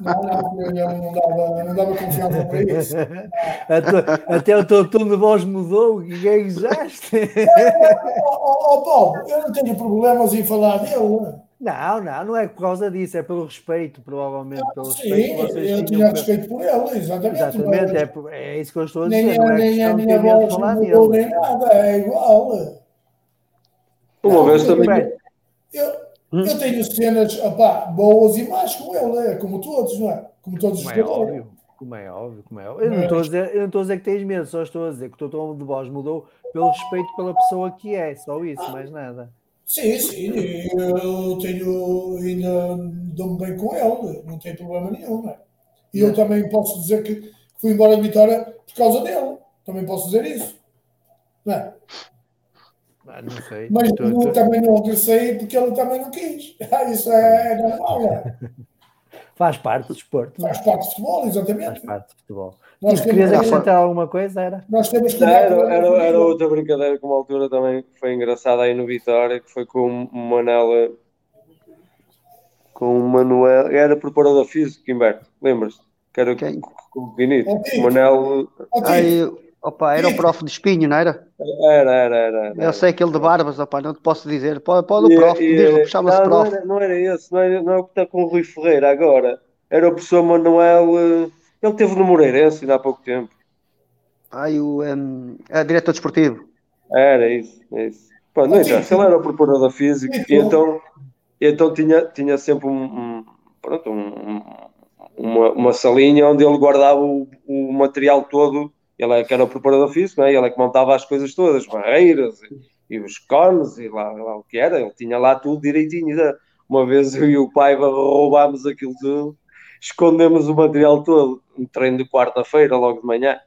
Não, não, eu não dava, não dava confiança para isso. até, até o teu tom de voz mudou, gaguejaste. Ó oh, oh, Paulo, eu não tenho problemas em falar dele. Não, não, não é por causa disso, é pelo respeito, provavelmente. Pelo Sim, respeito eu tinha respeito por ele, exatamente. Exatamente, mas... é, é isso que eu estou a Nem, dizer. não é nem a minha voz falar mudou nem nada, é igual. Uma Não, vez também. bem. Eu, eu tenho cenas opá, boas e más com ele, é como todos, não é? Como todos os Como é jogadores. óbvio, como é óbvio, como é óbvio. Eu não estou a dizer, eu não estou a dizer que tens medo, só estou a dizer que o teu tom de voz mudou pelo respeito pela pessoa que é, só isso, mais nada. Sim, sim, eu tenho, ainda dou-me bem com ele, não tem problema nenhum, não é? E eu também posso dizer que fui embora de Vitória por causa dele, também posso dizer isso. Não é? Ah, não sei. Mas estou- também não agressei porque ele também não quis. Isso é normal, não é? Faz parte do desporto, é? Faz parte do futebol, faz exatamente. parte do futebol. Nós querias acrescentar alguma coisa? Era? Nós temos que Não, era, era, era outra brincadeira que uma altura também foi engraçada aí no Vitória, que foi com o Manela com o Manuel, era preparador físico, Humberto, lembras-te? Que era Quem? com o Pinito. O. O Manel Ai, opa, era o prof de espinho, não era? era, era, era. era. Eu sei aquele de barbas, opa, não te posso dizer. Pode, pode o prof, e- diz-lhe, chama-se não, não prof. era, não era esse, não, era, não é o que está com o Rui Ferreira agora. Era o professor Manuel, eh, ele teve no Moreirense ainda há pouco tempo. Ai, o um, é diretor desportivo. Era isso, é isso. Pô, não interessa, ele era o preparador físico e então, e então tinha, tinha sempre um, um- pronto, um- um- uma, uma salinha onde ele guardava o, o material todo. Ele é que era o preparador físico, né? ele é que montava as coisas todas, barreiras e, e os cones e lá, lá o que era. Ele tinha lá tudo direitinho. Uma vez eu e o Paiva roubámos aquilo tudo, escondemos o material todo. Um treino de quarta-feira, logo de manhã,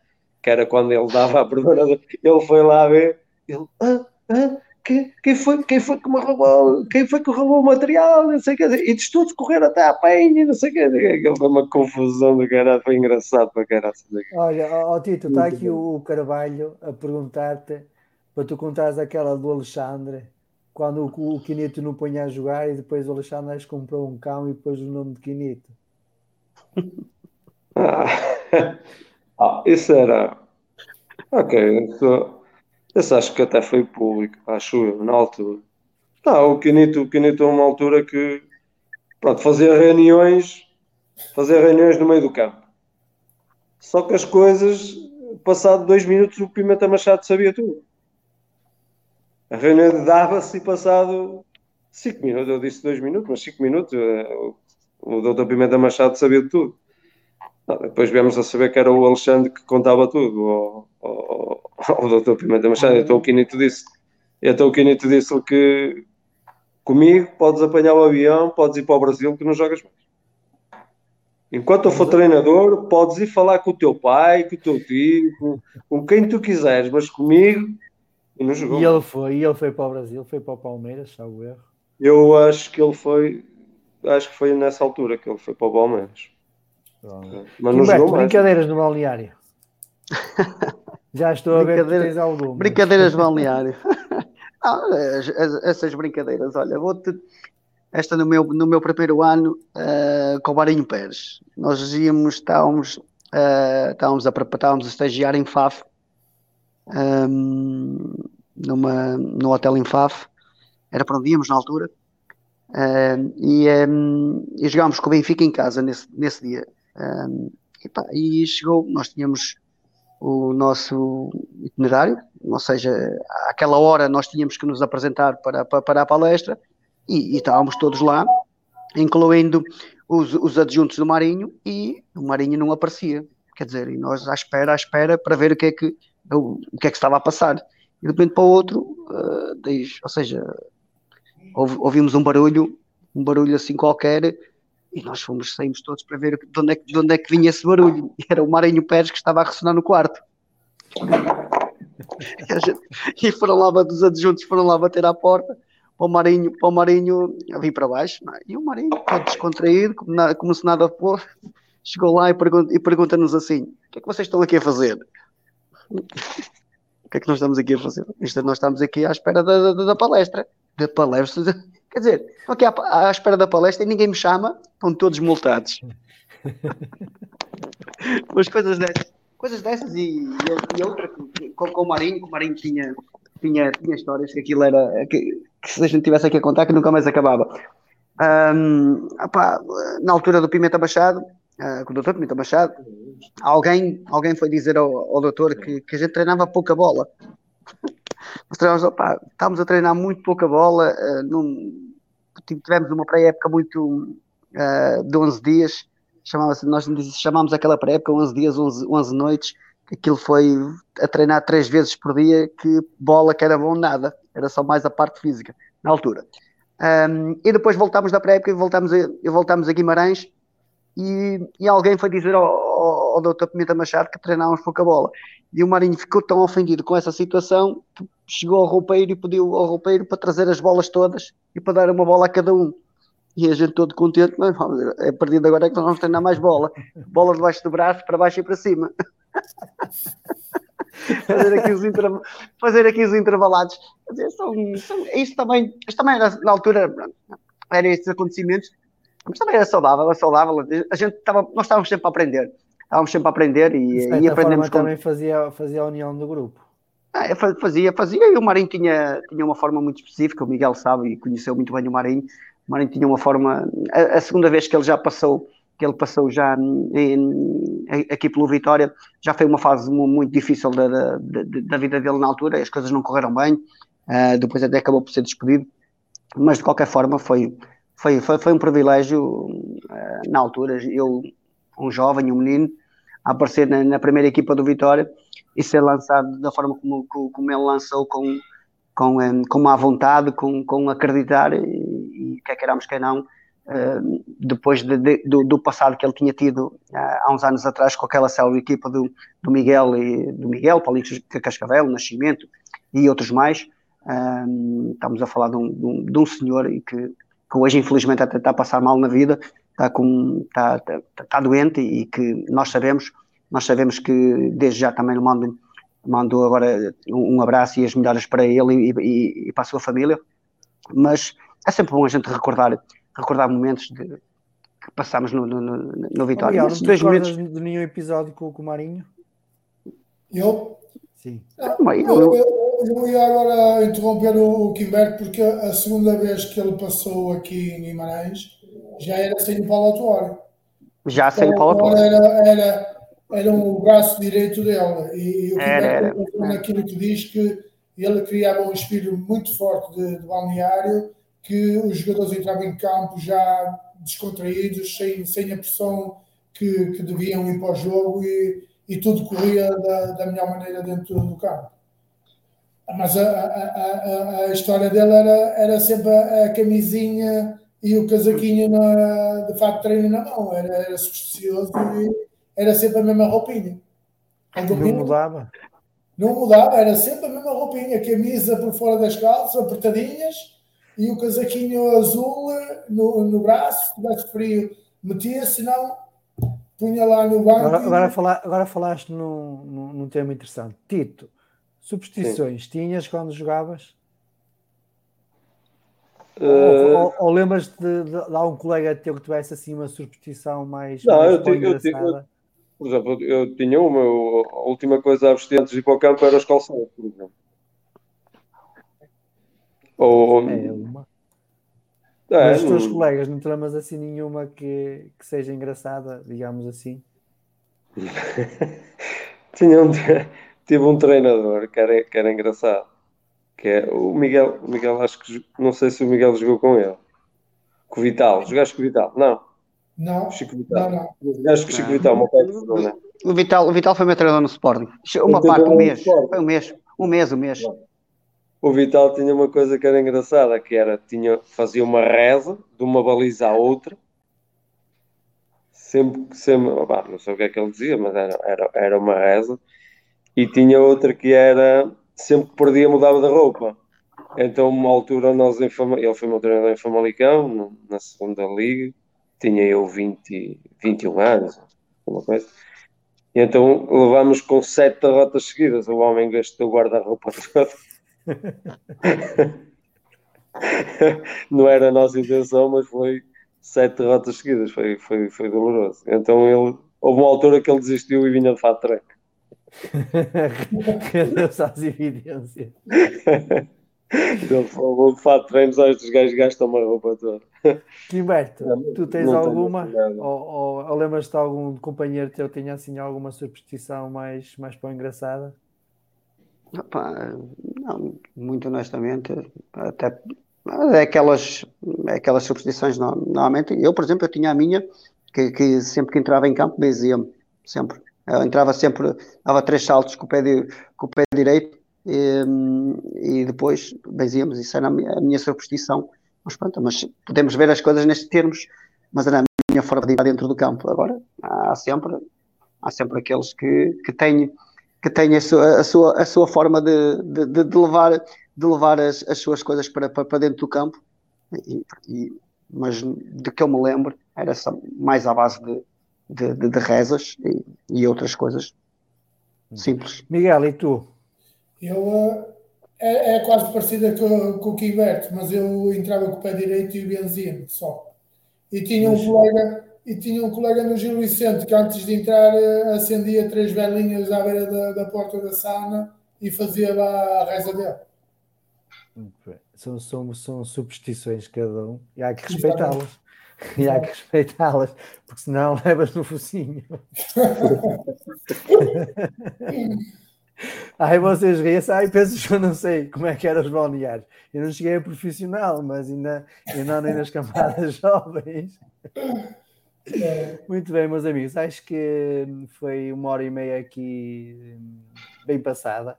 que era quando ele dava a primeira. Ele foi lá ver, ele, ah, ah, quem, quem, foi, quem foi que me roubou? Quem foi que roubou o material? Não sei o que. E de todos correr até à penha, não sei o que. Aquilo foi uma confusão do cara, foi engraçado para caralho. Olha, ó, ó, Tito, está aqui o Carvalho a perguntar-te para tu contares aquela do Alexandre, quando o, o Quinito não punha a jogar e depois o Alexandre comprou um cão e pôs o nome de Quinito. Ah, ah, isso era. Ok, isso acho que até foi público, acho eu, na altura. Não, o Quinito, o a uma altura que pronto, fazia reuniões, fazia reuniões no meio do campo. Só que as coisas, passado dois minutos, o Pimenta Machado sabia tudo. A reunião dava-se e passado cinco minutos, eu disse dois minutos, mas cinco minutos, eh, o, doutor Pimenta Machado sabia tudo. Depois viemos a saber que era o Alexandre que contava tudo, ao, ao, ao doutor Pimenta Machado. Então o Quinito disse, então o Quinito disse que comigo podes apanhar o avião, podes ir para o Brasil que não jogas mais. Enquanto eu for treinador, podes ir falar com o teu pai, com o teu tio, com, com quem tu quiseres, mas comigo e não jogou. E ele foi, e ele foi para o Brasil, foi para o Palmeiras, salvo erro. Eu acho que ele foi, acho que foi nessa altura que ele foi para o Palmeiras. Pronto. Mas não Humberto, jogou mais. brincadeiras no balneário. Já estou a ver que tens. Brincadeiras de balneário. Ah, as- as- essas brincadeiras, olha, vou-te. Esta no meu, no meu primeiro ano eh, com o Marinho Pérez. Nós íamos, estávamos, eh, estávamos, a, preparar- estávamos a estagiar em Faf, ehm, numa, no hotel em Faf, era para onde íamos na altura, Ehm, e, ehm, e jogámos com o Benfica em casa nesse, nesse dia. Ehm, e, pá, e chegou, nós tínhamos o nosso itinerário, ou seja, àquela hora nós tínhamos que nos apresentar para, para, a palestra e, e estávamos todos lá, incluindo os, os adjuntos do Marinho e o Marinho não aparecia. Quer dizer, e nós à espera, à espera para ver o que é que, o, o que, é que estava a passar. E de repente para o outro, eh, diz, ou seja, ouvi- ouvimos um barulho, um barulho assim qualquer, e nós fomos, saímos todos para ver de onde, é, que- de onde é que vinha esse barulho. Era o Marinho Pérez que estava a ressonar no quarto. E, gente- e foram lá, dos adjuntos foram lá bater à porta, para o Marinho, para o Marinho vir para baixo. é? E o Marinho, todo descontraído, como, na- como se nada fosse, chegou lá e, pergun- e pergunta-nos assim: o que é que vocês estão aqui a fazer? O que é que nós estamos aqui a fazer? Isto, nós estamos aqui à espera da, da, da palestra. Da palestra. Quer dizer, estou aqui à, à, espera da palestra e ninguém me chama, estão todos multados. Mas coisas dessas. Coisas dessas e, e, outra com, com o Marinho, que o Marinho tinha, tinha, tinha histórias que aquilo era. Que, que se a gente tivesse aqui a contar, que nunca mais acabava. Um, opá, na altura do Pimenta Machado, uh, com o doutor Pimenta Machado, alguém, alguém foi dizer ao, ao doutor que, que a gente treinava pouca bola. Opá, estávamos a treinar muito pouca bola, uh, num, tivemos uma pré-época muito uh, de 11 dias, chamava-se, nós chamámos aquela pré-época 11 dias, 11, 11 noites, aquilo foi a treinar três vezes por dia, que bola que era bom nada, era só mais a parte física, na altura. Um, e depois voltámos da pré-época e voltámos a, voltámos a Guimarães e, e, alguém foi dizer ao, ao, ao doutor Pimenta Machado que treinávamos pouca bola. E o Marinho ficou tão ofendido com essa situação que chegou ao roupeiro e pediu ao roupeiro para trazer as bolas todas e para dar uma bola a cada um. E a gente todo contente, mas a partir de agora é que nós vamos treinar mais bola. Bola debaixo do braço, para baixo e para cima. fazer, aqui os interv... fazer aqui os intervalados. Dizer, são, são, isto também, isto também era, na altura, eram estes acontecimentos, mas também era saudável, era saudável. A gente estava, nós estávamos sempre a aprender. Estávamos sempre a aprender e, e aprendemos com... também fazia, fazia a união do grupo. Ah, fazia, fazia, e o Marinho tinha, tinha uma forma muito específica, o Miguel sabe e conheceu muito bem o Marinho, o Marinho tinha uma forma, a, a, segunda vez que ele já passou, que ele passou já em, aqui pelo Vitória, já foi uma fase muito difícil da, da, da vida dele na altura, as coisas não correram bem, uh, depois até acabou por ser despedido, mas de qualquer forma foi, foi, foi, foi um privilégio uh, na altura, eu, um jovem, um menino, a aparecer na, na, primeira equipa do Vitória e ser lançado da forma como, como ele lançou, com, com, com má vontade, com, com acreditar e, e quer queiramos, quer não, uh, depois de, de, do, do, passado que ele tinha tido uh, há uns anos atrás com aquela célula equipa do, do Miguel e do Miguel, Paulinho Cascavel, Nascimento e outros mais. Uh, estamos a falar de um, de um, senhor que, que, hoje infelizmente até está a passar mal na vida, está, com, está, está, está doente e que nós sabemos, nós sabemos que desde já também lhe mando mando agora um abraço e as melhoras para ele e, e, e, para a sua família, mas é sempre bom a gente recordar, recordar momentos de, que passámos no, no, no, no Vitória. Não dois momentos... de nenhum episódio com, com o Marinho? Eu? Sim. eu, eu, eu, ia agora interromper o, Quimberto porque a segunda vez que ele passou aqui em Guimarães já era sem o Paulo Atuário. Já sem o Paulo Atuário. Era, era era o braço direito dela. E, e o era, naquilo que diz que ele criava um espírito muito forte de, de balneário, que os jogadores entravam em campo já descontraídos, sem, sem a pressão que, que deviam ir para o jogo e, e tudo corria da, da melhor maneira dentro do campo. Mas a, a, a, a história dele era, era sempre a, camisinha e o casaquinho na, de fato treino na mão, era, era supersticioso e, era sempre a mesma roupinha. não mudava? Não mudava, era sempre a mesma roupinha, camisa por fora das calças, apertadinhas, e o casaquinho azul no, no braço, se tivesse frio, metia, senão punha lá no banco. Agora, agora, e... falar, agora falaste num, num, num tema interessante. Tito, superstições Sim. tinhas quando jogavas? Uh... Ou, ou, ou lembras-te de, de, de, algum colega teu que tivesse assim uma superstição mais, não, mais eu, te, eu, eu, por exemplo, eu tinha uma, a última coisa a vestir antes de ir para o campo era os calçados, por exemplo. Ou, é uma. É, Mas os teus não... colegas não lembras assim nenhuma que, que seja engraçada, digamos assim? tinha um, tive um treinador que era, que era engraçado, que é o Miguel, o Miguel acho que não sei se o Miguel jogou com ele. Com o Vital, jogaste com o Vital? Não. Não. Chico Vital. Não, não. Acho que Chico Vital, uma parte né? o Vital, o Vital foi meu treinador no Sporting. Uma parte, um mês. Foi um mês. Um mês, um mês. O Vital tinha uma coisa que era engraçada, que era, tinha, fazia uma reza de uma baliza à outra. Sempre, sempre, opa, não sei o que é que ele dizia, mas era, era, era uma reza. E tinha outra que era, sempre que perdia mudava de roupa. Então, uma altura, nós em Fama, ele foi meu treinador em Famalicão, na segunda liga, tinha eu 20, 21 anos, uma coisa. E então levamos com sete derrotas seguidas. O homem gastou o guarda-roupa todo. Não era a nossa intenção, mas foi sete derrotas seguidas. Foi, foi, foi doloroso. Então ele, houve uma altura que ele desistiu e vinha de fato treco. Rendeu-se às evidências. Ele falou de fato treinos, estes gajos gastam uma roupa toda. Gilberto, tu tens Não alguma? Ou, ou, ou lembras-te de algum companheiro teu que tenha assim alguma superstição mais, mais para engraçada? Opa, não, muito honestamente, até é aquelas, é aquelas superstições, no- normalmente, eu, por exemplo, eu tinha a minha, que, que sempre que entrava em campo, benzia-me, sempre. Eu entrava sempre, dava três saltos com o pé, di- com o pé direito e, e depois benzíamos, isso era a minha, a minha superstição. Mas pronto, mas podemos ver as coisas nestes termos, mas era a minha forma de ir dentro do campo. Agora, há sempre, há sempre aqueles que, que têm que tem a sua, a sua, a sua forma de, de, de- de levar, de levar as, as suas coisas para, para, para dentro do campo. E, e- mas de que eu me lembro, era só mais à base de, de, de- de rezas e, e outras coisas simples. Miguel, e tu? Eu eh, é, é quase parecida com, com o Quimberto, mas eu entrava com o pé direito e benzia só. E tinha um colega, e tinha um colega no Gil Vicente que antes de entrar eh, acendia três velinhas à beira da, da porta da sauna e fazia lá a reza dele. São, são, são superstições cada um e há que respeitá-las. E há que respeitá-las, porque senão levas no focinho. Ai, vocês riem-se, ai, penso que eu não sei como é que eram os balneários. Eu não cheguei a profissional, mas ainda, ainda andei nas camadas jovens. Muito bem, meus amigos, acho que foi uma hora e meia aqui bem passada.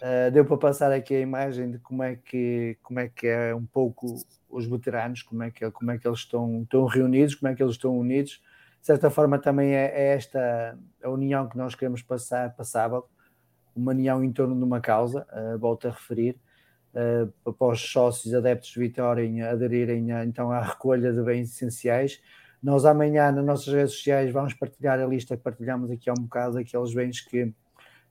Uh, deu para passar aqui a imagem de como é que, como é, que é um pouco os veteranos, como é que, como é que eles estão, estão reunidos, como é que eles estão unidos. De certa forma, também é, é esta a união que nós queremos passar para sábado, uma união em torno de uma causa, uh, volto a referir, uh, para os sócios adeptos de Vitória em aderirem a, então à recolha de bens essenciais. Nós amanhã nas nossas redes sociais vamos partilhar a lista que partilhamos aqui há um bocado, aqueles bens que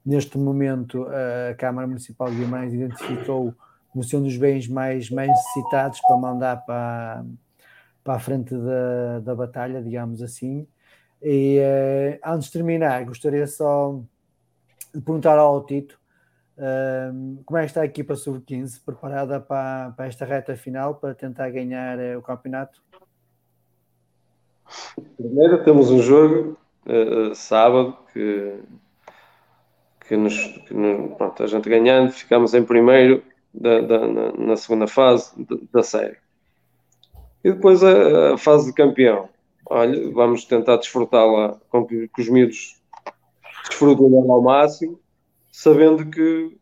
neste momento a Câmara Municipal de Guimarães identificou como sendo os bens mais, mais necessitados para mandar para, para a frente da, da batalha, digamos assim. E antes de terminar, gostaria só perguntar ao Tito uh, como é que está a equipa sub-15 preparada para, para esta reta final para tentar ganhar uh, o campeonato? Primeiro temos um jogo uh, sábado que, que, nos, que nos, pronto, a gente ganhando ficamos em primeiro da, da, na, na, segunda fase da, série. E depois a, a, fase de campeão. Olha, vamos tentar desfrutá-la com que, os miúdos desfrutem dela ao máximo, sabendo que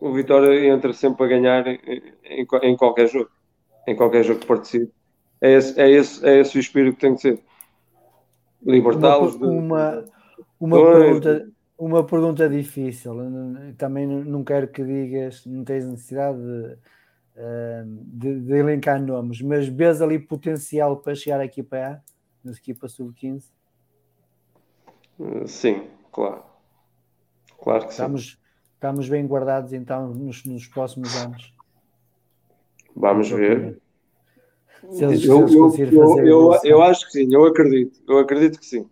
o Vitória entra sempre a ganhar em, em, em qualquer jogo, em qualquer jogo que participe. É esse, é esse, é esse o espírito que tem que ser. Libertá-los. Uma, uma, uma pergunta, uma pergunta difícil. Também não quero que digas, não tens necessidade de, de, de elencar nomes, mas vês ali potencial para chegar à equipa A, na equipa sub-15? Sim, claro. Claro que estamos, sim. Estamos bem guardados então nos, nos próximos anos. Vamos ver. Se eles, eu, se eles eu, eu, eu, eu, acho que sim, eu acredito, eu acredito que sim.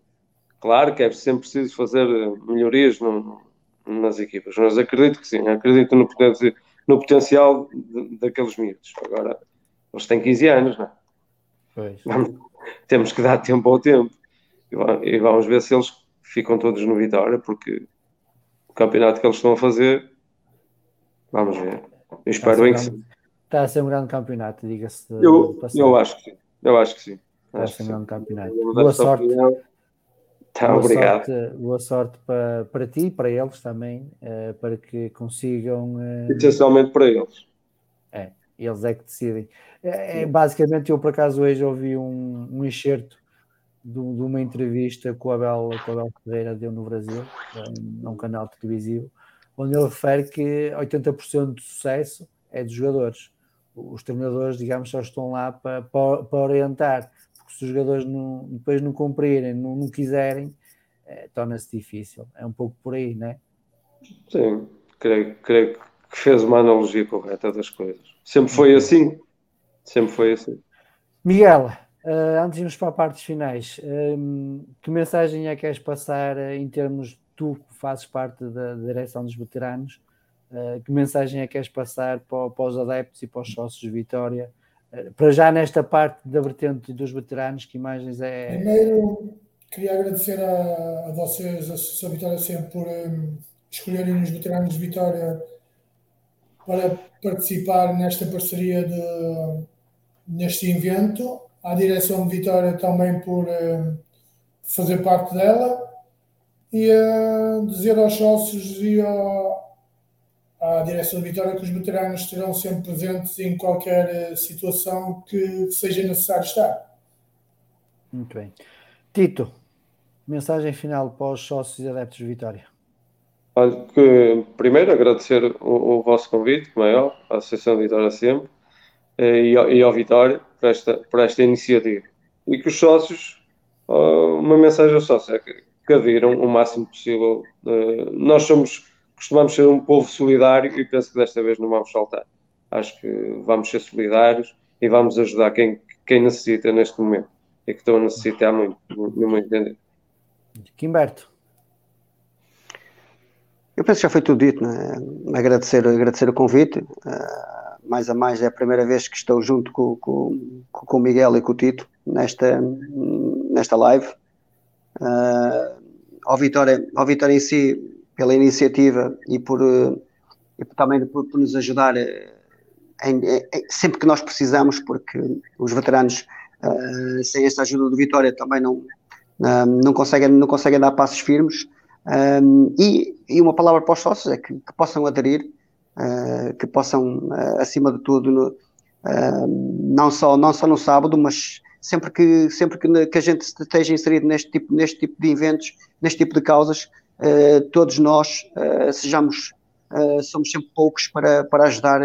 Claro que é sempre preciso fazer melhorias no, nas equipas, mas acredito que sim, acredito no, potencial, no potencial de, daqueles miúdos. Agora, eles têm 15 anos, não é? Vamos, temos que dar tempo ao tempo e vamos ver se eles ficam todos no Vitória, porque o campeonato que eles estão a fazer, vamos ver. Eu espero bem que sim. Está a ser um grande campeonato, diga-se. Eu, eu acho que sim. Eu acho que sim. Está a ser um grande campeonato. Boa sorte. Tá, boa obrigado. Sorte, boa sorte para, para ti e para eles também, uh, para que consigam. Uh... Essencialmente para eles. É, eles é que decidem. É, é, basicamente, eu por acaso hoje ouvi um, um enxerto de, uma entrevista que o Abel, que o Abel Ferreira deu no Brasil, num canal televisivo, onde ele refere que 80% do sucesso é dos jogadores os treinadores, digamos, só estão lá para, para, para orientar, porque se os jogadores não, depois não cumprirem, não, não quiserem, é, torna-se difícil. É um pouco por aí, não é? Sim, creio, creio que fez uma analogia correta das coisas. Sempre foi assim. Sempre foi assim. Miguel, uh, antes de irmos para a parte finais, um, que mensagem é que queres passar em termos, tu que fazes parte da direção dos veteranos, uh, que mensagem é que queres passar para, para, os adeptos e para os sócios de Vitória? Para já nesta parte da vertente dos veteranos, que imagens é. Primeiro, queria agradecer a, a vocês, a Associação Vitória, sempre por um, escolherem os veteranos de Vitória para participar nesta parceria de, neste evento, à direção de Vitória também por uh, fazer parte dela e uh, dizer aos sócios e ao, à direção de Vitória que os veteranos estarão sempre presentes em qualquer uh, situação que seja necessário estar. Muito bem. Tito, mensagem final para os sócios e adeptos de Vitória. Olha, que, primeiro agradecer o, o, vosso convite, como é a Associação Vitória sempre, eh, e, e ao Vitória por esta, por esta iniciativa. E que os sócios, uma mensagem aos sócios é que, que adiram o máximo possível. Eh, nós somos, costumamos ser um povo solidário e penso que desta vez não vamos saltar. Acho que vamos ser solidários e vamos ajudar quem, quem necessita neste momento e que estão a necessitar muito, no meu entender. Quimberto. Eu penso que já foi tudo dito, né? agradecer, agradecer o convite. Uh, mais a mais é a primeira vez que estou junto com, com, com o Miguel e com o Tito nesta, nesta live. Uh, ao, Vitória, ao Vitória em si, pela iniciativa e por, e também por, por nos ajudar em, em, sempre que nós precisamos, porque os veteranos, uh, sem esta ajuda do Vitória, também não, não, conseguem, não conseguem dar passos firmes. Um, e, e, uma palavra para os sócios é que, que possam aderir, uh, que possam, uh, acima de tudo, no, uh, não, só, não só no sábado, mas sempre que, sempre que, que, a gente esteja inserido neste tipo, neste tipo de eventos, neste tipo de causas, todos nós sejamos, somos sempre poucos para, para ajudar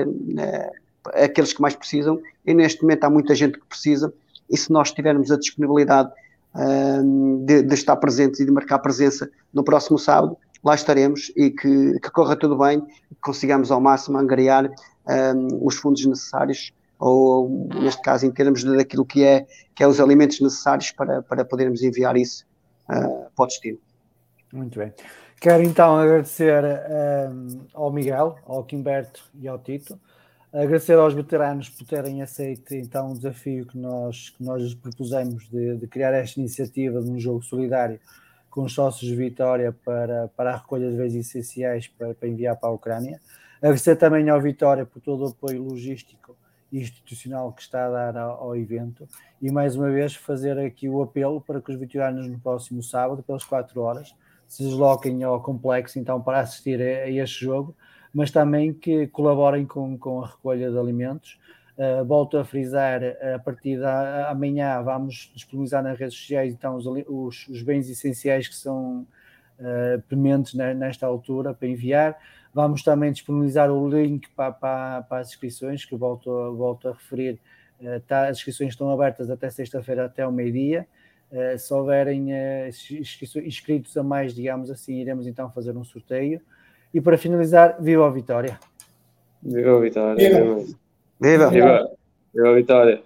aqueles que mais precisam, e neste momento há muita gente que precisa, e se nós tivermos a disponibilidade de, de, estar presentes e de marcar presença no próximo sábado, lá estaremos e que, que corra tudo bem, que consigamos ao máximo angariar um, os fundos necessários, ou neste caso em termos de, daquilo que é, que é os alimentos necessários para, para podermos enviar isso uh, para o destino. Muito bem. Quero então agradecer um, ao Miguel, ao Quimberto e ao Tito Agradecer aos veteranos por terem aceito então o desafio que nós, que nós propusemos de, de criar esta iniciativa de um jogo solidário com os sócios de Vitória para, para a recolha de bens essenciais para, para enviar para a Ucrânia. Agradecer também ao Vitória por todo o apoio logístico e institucional que está a dar ao, ao, evento e mais uma vez fazer aqui o apelo para que os vitorianos no próximo sábado, pelas 4 horas, se desloquem ao complexo então para assistir a, a este jogo mas também que colaborem com, com a recolha de alimentos. Uh, volto a frisar, a partir da amanhã vamos disponibilizar nas redes sociais então os, os, os bens essenciais que são uh, prementes nesta altura para enviar. Vamos também disponibilizar o link para, para, para as inscrições, que volto, a, volto a referir. Uh, tá, as inscrições estão abertas até sexta-feira, até o meio-dia. Uh, se houverem inscritos a mais, digamos assim, iremos então fazer um sorteio. E para finalizar, viva a vitória! Viva a vitória! Viva! Viva! Viva, viva vitória!